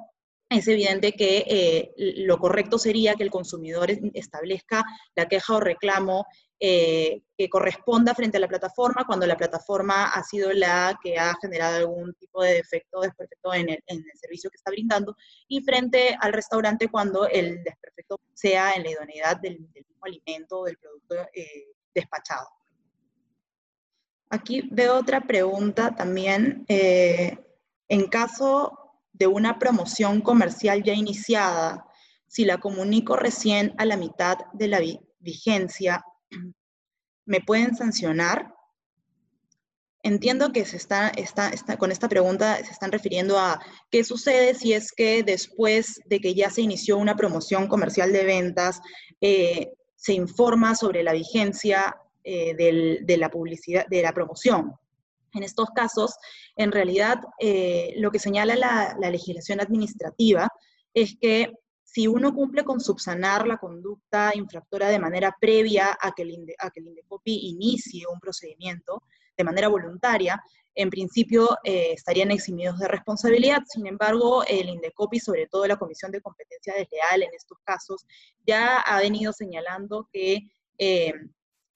[SPEAKER 2] es evidente que eh, lo correcto sería que el consumidor establezca la queja o reclamo eh, que corresponda frente a la plataforma cuando la plataforma ha sido la que ha generado algún tipo de defecto o desperfecto en el, servicio que está brindando y frente al restaurante cuando el desperfecto sea en la idoneidad del, mismo alimento o del producto eh, despachado. Aquí veo otra pregunta también. en caso de una promoción comercial ya iniciada, si la comunico recién a la mitad de la vigencia, ¿me pueden sancionar? Entiendo que se está, está, con esta pregunta se están refiriendo a qué sucede si es que después de que ya se inició una promoción comercial de ventas, eh, se informa sobre la vigencia eh, de la publicidad, de la promoción. En estos casos, en realidad, eh, lo que señala la, legislación administrativa es que si uno cumple con subsanar la conducta infractora de manera previa a que el, INDECOPI inicie un procedimiento de manera voluntaria, en principio eh, estarían eximidos de responsabilidad. Sin embargo, el INDECOPI, sobre todo la Comisión de Competencia Desleal en estos casos, ya ha venido señalando que eh,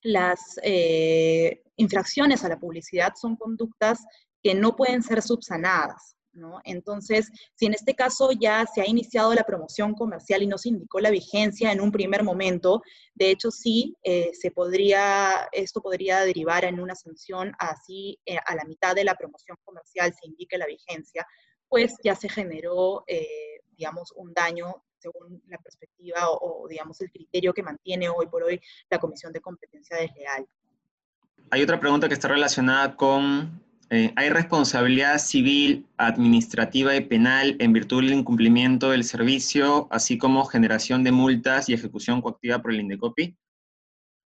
[SPEAKER 2] las eh, infracciones a la publicidad son conductas que no pueden ser subsanadas. ¿no? Entonces, si en este caso ya se ha iniciado la promoción comercial y no se indicó la vigencia en un primer momento, de hecho sí, eh, se podría, esto podría derivar en una sanción así eh, a la mitad de la promoción comercial se indique la vigencia, pues ya se generó, digamos, un daño según la perspectiva o, el criterio que mantiene hoy por hoy la Comisión de Competencia Desleal.
[SPEAKER 1] Hay otra pregunta que está relacionada con, eh, ¿hay responsabilidad civil, administrativa y penal en virtud del incumplimiento del servicio, así como generación de multas y ejecución coactiva por el INDECOPI?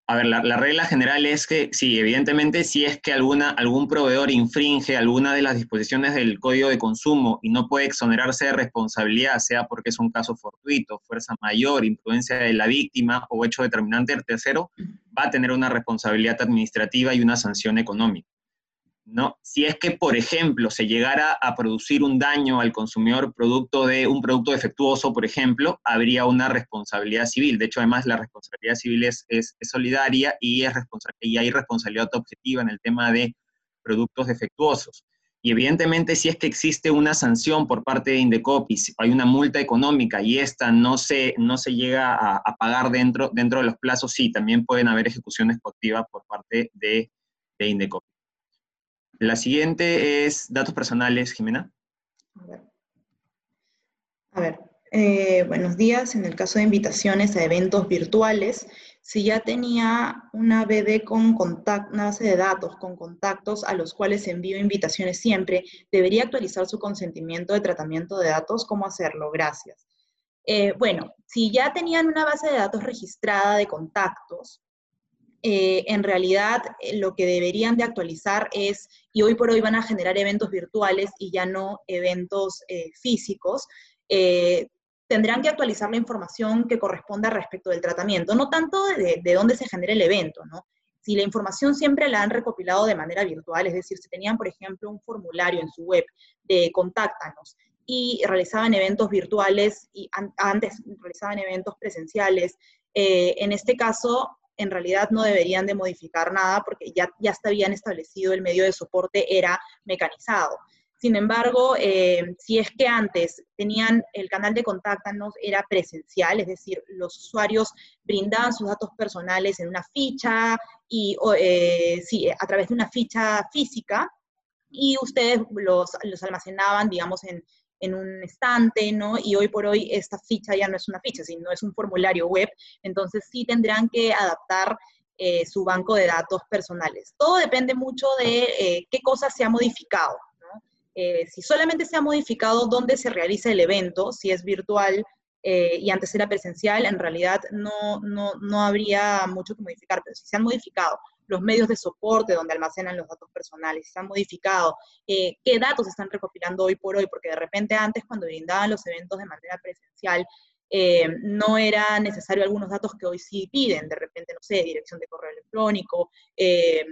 [SPEAKER 1] A ver, la, regla general es que, sí, evidentemente, si es que alguna, algún proveedor infringe alguna de las disposiciones del Código de Consumo y no puede exonerarse de responsabilidad, sea porque es un caso fortuito, fuerza mayor, imprudencia de la víctima o hecho determinante del tercero, va a tener una responsabilidad administrativa y una sanción económica. ¿No? Si es que, por ejemplo, se llegara a producir un daño al consumidor producto de un producto defectuoso, por ejemplo, habría una responsabilidad civil. De hecho, además, la responsabilidad civil es, solidaria y, es y hay responsabilidad objetiva en el tema de productos defectuosos. Y evidentemente, si es que existe una sanción por parte de Indecopi, si hay una multa económica y esta no se, no se llega a, pagar dentro, dentro de los plazos, sí, también pueden haber ejecuciones coactivas por parte de, de Indecopi. La siguiente es datos personales, Jimena.
[SPEAKER 2] A ver, eh, buenos días. En el caso de invitaciones a eventos virtuales, si ya tenía una BD con una base de datos con contactos a los cuales envío invitaciones siempre, ¿debería actualizar su consentimiento de tratamiento de datos? ¿Cómo hacerlo? Gracias. Eh, bueno, si ya tenían una base de datos registrada de contactos, eh, en realidad eh, lo que deberían de actualizar es, y hoy por hoy van a generar eventos virtuales y ya no eventos eh, físicos, tendrán que actualizar la información que corresponda respecto del tratamiento, no tanto de, dónde se genera el evento, ¿no? Si la información siempre la han recopilado de manera virtual, es decir, si tenían, por ejemplo, un formulario en su web de contáctanos y realizaban eventos virtuales y antes realizaban eventos presenciales, eh, en este caso en realidad no deberían de modificar nada porque ya, ya habían establecido el medio de soporte era mecanizado. Sin embargo, eh, si es que antes tenían el canal de contáctanos era presencial, es decir, los usuarios brindaban sus datos personales en una ficha y eh, sí, a través de una ficha física y ustedes los, los almacenaban, digamos, en, en un estante, ¿no? Y hoy por hoy esta ficha ya no es una ficha, sino es un formulario web, entonces sí tendrán que adaptar eh, su banco de datos personales. Todo depende mucho de qué cosas se ha modificado. Eh, si solamente se ha modificado dónde se realiza el evento, si es virtual eh, y antes era presencial, en realidad no, no, no, habría mucho que modificar, pero si se han modificado los medios de soporte donde almacenan los datos personales, se han modificado eh, qué datos están recopilando hoy por hoy, porque de repente antes cuando brindaban los eventos de manera presencial, no era necesario algunos datos que hoy sí piden, de repente, no sé, dirección de correo electrónico, de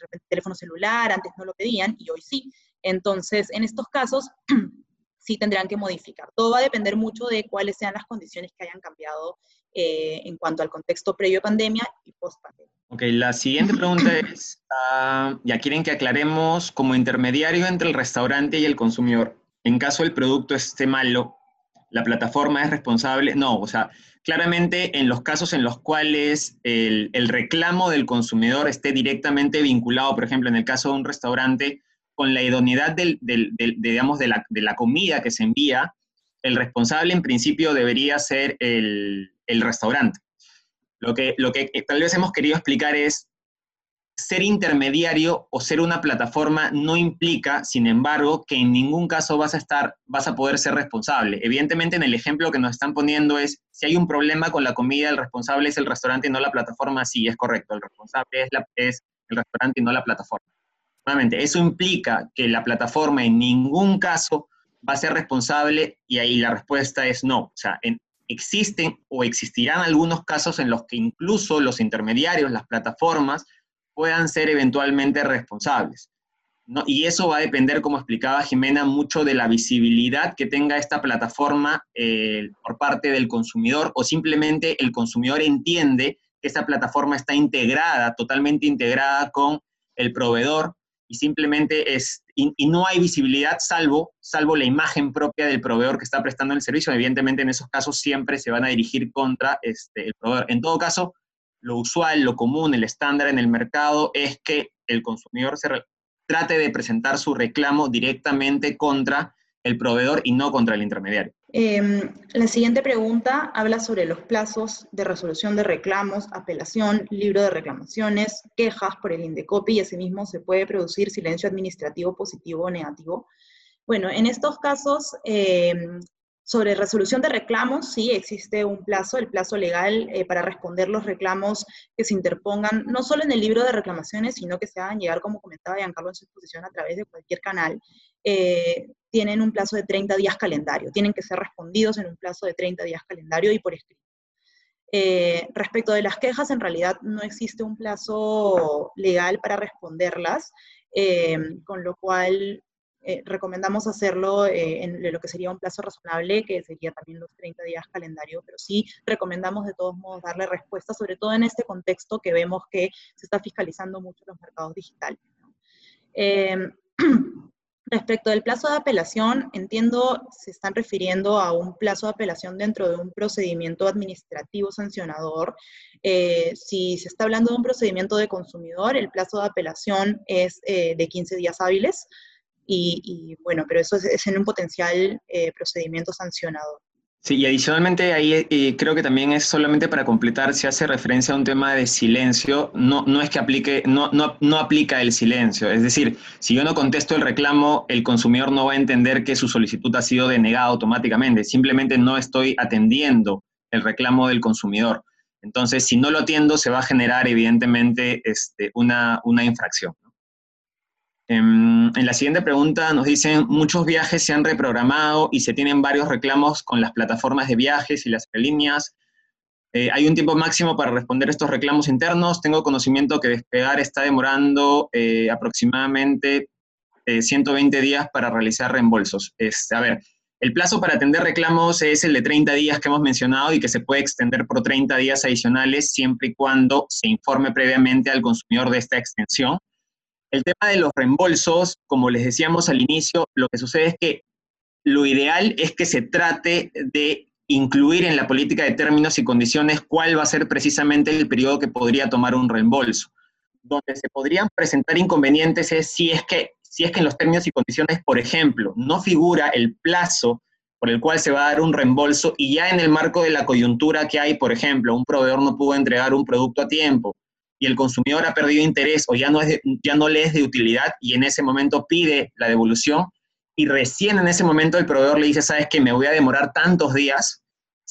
[SPEAKER 2] repente teléfono celular, antes no lo pedían y hoy sí. Entonces, en estos casos, *clears throat* sí tendrán que modificar. Todo va a depender mucho de cuáles sean las condiciones que hayan cambiado eh, en cuanto al contexto previo pandemia y post pandemia.
[SPEAKER 1] Ok, la siguiente pregunta *clears throat* es, ah, ya quieren que aclaremos como intermediario entre el restaurante y el consumidor. En caso el producto esté malo, la plataforma es responsable. No, o sea, claramente en los casos en los cuales el, el reclamo del consumidor esté directamente vinculado, por ejemplo, en el caso de un restaurante, con la idoneidad del, digamos, de, la, comida que se envía, el responsable en principio debería ser el, restaurante. Lo que, lo que tal vez hemos querido explicar es, ser intermediario o ser una plataforma no implica, sin embargo, que en ningún caso vas a estar, vas a poder ser responsable. Evidentemente, en el ejemplo que nos están poniendo es, si hay un problema con la comida, el responsable es el restaurante y no la plataforma. Sí, es correcto, el responsable es, es el restaurante y no la plataforma. Nuevamente, eso implica que la plataforma en ningún caso va a ser responsable y ahí la respuesta es no. O sea, existen o existirán algunos casos en los que incluso los intermediarios, las plataformas, puedan ser eventualmente responsables. Y eso va a depender, como explicaba Jimena, mucho de la visibilidad que tenga esta plataforma eh, por parte del consumidor o simplemente el consumidor entiende que esta plataforma está integrada, totalmente integrada con el proveedor y simplemente es, y, no hay visibilidad salvo, salvo la imagen propia del proveedor que está prestando el servicio. Evidentemente en esos casos siempre se van a dirigir contra este, el proveedor. En todo caso, lo usual, lo común, el estándar en el mercado es que el consumidor se trate de presentar su reclamo directamente contra el proveedor y no contra el intermediario.
[SPEAKER 2] Em, la siguiente pregunta habla sobre los plazos de resolución de reclamos, apelación, libro de reclamaciones, quejas por el INDECOPI y asimismo se puede producir silencio administrativo positivo o negativo. Bueno, en estos casos, em, sobre resolución de reclamos, sí existe un plazo, el plazo legal eh, para responder los reclamos que se interpongan, no solo en el libro de reclamaciones, sino que se hagan llegar, como comentaba Giancarlo en su exposición, a través de cualquier canal. Eh, tienen un plazo de 30 días calendario, tienen que ser respondidos en un plazo de 30 días calendario y por escrito. Eh, respecto de las quejas, en realidad no existe un plazo legal para responderlas, eh, con lo cual eh, recomendamos hacerlo en lo que sería un plazo razonable, que sería también los 30 días calendario, pero sí recomendamos de todos modos darle respuesta, sobre todo en este contexto que vemos que se está fiscalizando mucho los mercados digitales. *clears throat* Respecto del plazo de apelación, entiendo se están refiriendo a un plazo de apelación dentro de un procedimiento administrativo sancionador. Eh, si se está hablando de un procedimiento de consumidor, el plazo de apelación es eh, de 15 días hábiles y, bueno, pero eso es, en un potencial eh, procedimiento sancionador.
[SPEAKER 1] Sí, y adicionalmente ahí eh, creo que también es solamente para completar, se hace referencia a un tema de silencio, no, no es que aplique, no, no, no aplica el silencio, es decir, si yo no contesto el reclamo, el consumidor no va a entender que su solicitud ha sido denegada automáticamente, simplemente no estoy atendiendo el reclamo del consumidor. Entonces, si no lo atiendo, se va a generar evidentemente este, una, una infracción. Em, en, la siguiente pregunta nos dicen, muchos viajes se han reprogramado y se tienen varios reclamos con las plataformas de viajes y las aerolíneas. Eh, hay un tiempo máximo para responder estos reclamos internos. Tengo conocimiento que Despegar está demorando eh, aproximadamente 120 días para realizar reembolsos. Este, a ver, el plazo para atender reclamos es el de 30 días que hemos mencionado y que se puede extender por 30 días adicionales siempre y cuando se informe previamente al consumidor de esta extensión. El tema de los reembolsos, como les decíamos al inicio, lo que sucede es que lo ideal es que se trate de incluir en la política de términos y condiciones cuál va a ser precisamente el periodo que podría tomar un reembolso. Donde se podrían presentar inconvenientes es si es que si es que en los términos y condiciones, por ejemplo, no figura el plazo por el cual se va a dar un reembolso y ya en el marco de la coyuntura que hay, por ejemplo, un proveedor no pudo entregar un producto a tiempo el consumidor ha perdido interés o ya no, es ya no le es de utilidad y en ese momento pide la devolución y recién en ese momento el proveedor le dice, sabes que me voy a demorar tantos días,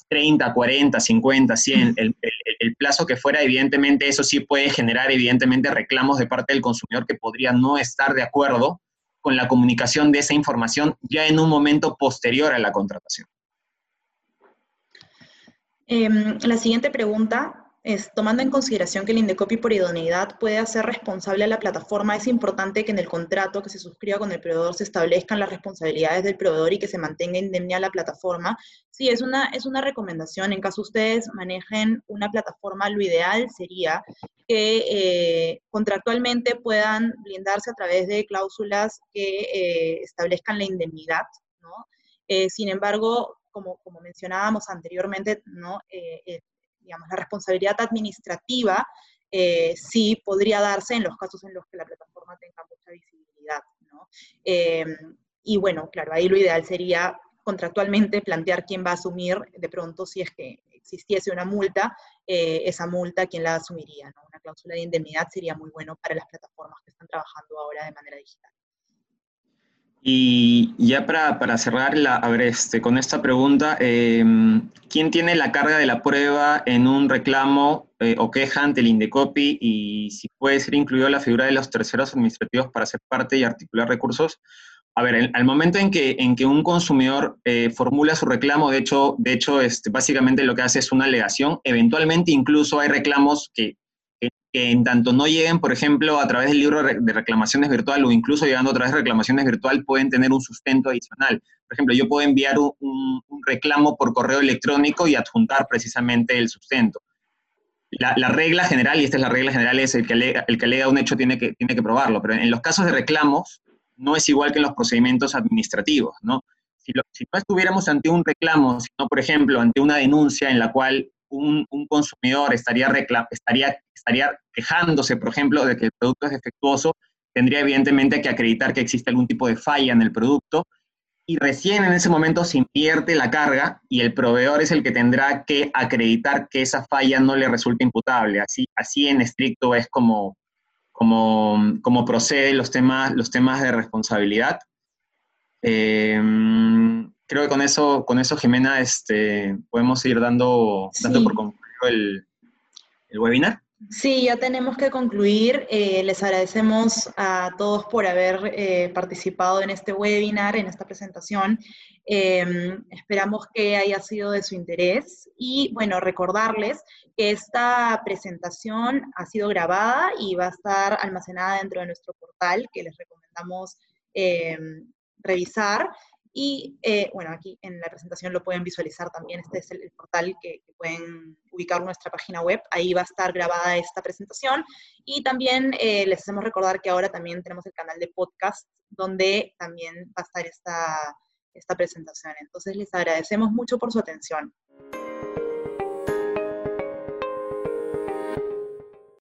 [SPEAKER 1] 30, 40, 50, 100, el, el, plazo que fuera, evidentemente eso sí puede generar evidentemente reclamos de parte del consumidor que podría no estar de acuerdo con la comunicación de esa información ya en un momento posterior a la contratación.
[SPEAKER 2] Em, la siguiente pregunta es, tomando en consideración que el Indecopy por idoneidad puede hacer responsable a la plataforma, es importante que en el contrato que se suscriba con el proveedor se establezcan las responsabilidades del proveedor y que se mantenga indemne a la plataforma. Sí, es una, es una recomendación. En caso ustedes manejen una plataforma, lo ideal sería que eh, contractualmente puedan blindarse a través de cláusulas que eh, establezcan la indemnidad, ¿no? Eh, sin embargo, como, como mencionábamos anteriormente, ¿no? Digamos, la responsabilidad administrativa eh, sí podría darse en los casos en los que la plataforma tenga mucha visibilidad. Em, y bueno, claro, ahí lo ideal sería contractualmente plantear quién va a asumir de pronto si es que existiese una multa, eh, esa multa, quién la asumiría. Una cláusula de indemnidad sería muy bueno para las plataformas que están trabajando ahora de manera digital.
[SPEAKER 1] Y ya para, cerrar, la, a ver, este, con esta pregunta, em, ¿quién tiene la carga de la prueba en un reclamo eh, o queja ante el Indecopy y si puede ser incluido la figura de los terceros administrativos para ser parte y articular recursos? A ver, al momento en que, en que un consumidor eh, formula su reclamo, de hecho, de hecho este, básicamente lo que hace es una alegación, eventualmente incluso hay reclamos que en tanto no lleguen, por ejemplo, a través del libro de reclamaciones virtual o incluso llegando a través de reclamaciones virtual, pueden tener un sustento adicional. Por ejemplo, yo puedo enviar un, reclamo por correo electrónico y adjuntar precisamente el sustento. La, regla general, y esta es la regla general, es el que alega, el que alega un hecho tiene que, tiene que probarlo, pero en los casos de reclamos no es igual que en los procedimientos administrativos, ¿no? Si, si no estuviéramos ante un reclamo, sino, por ejemplo, ante una denuncia en la cual un, consumidor estaría, estaría, estaría quejándose, por ejemplo, de que el producto es defectuoso, tendría evidentemente que acreditar que existe algún tipo de falla en el producto y recién en ese momento se invierte la carga y el proveedor es el que tendrá que acreditar que esa falla no le resulta imputable. Así, así en estricto es como, como, como proceden los temas, los temas de responsabilidad. Eh, creo que con eso, con eso Jimena, este, podemos ir dando, dando por concluido el, el, webinar.
[SPEAKER 2] Sí, ya tenemos que concluir. Eh, les agradecemos a todos por haber eh, participado en este webinar, en esta presentación. Em, esperamos que haya sido de su interés y, bueno, recordarles que esta presentación ha sido grabada y va a estar almacenada dentro de nuestro portal que les recomendamos em, revisar. Y eh, bueno, aquí en la presentación lo pueden visualizar también. Este es el, portal que, pueden ubicar nuestra página web. Ahí va a estar grabada esta presentación. Y también eh, les hacemos recordar que ahora también tenemos el canal de podcast donde también va a estar esta, esta presentación. Entonces les agradecemos mucho por su atención.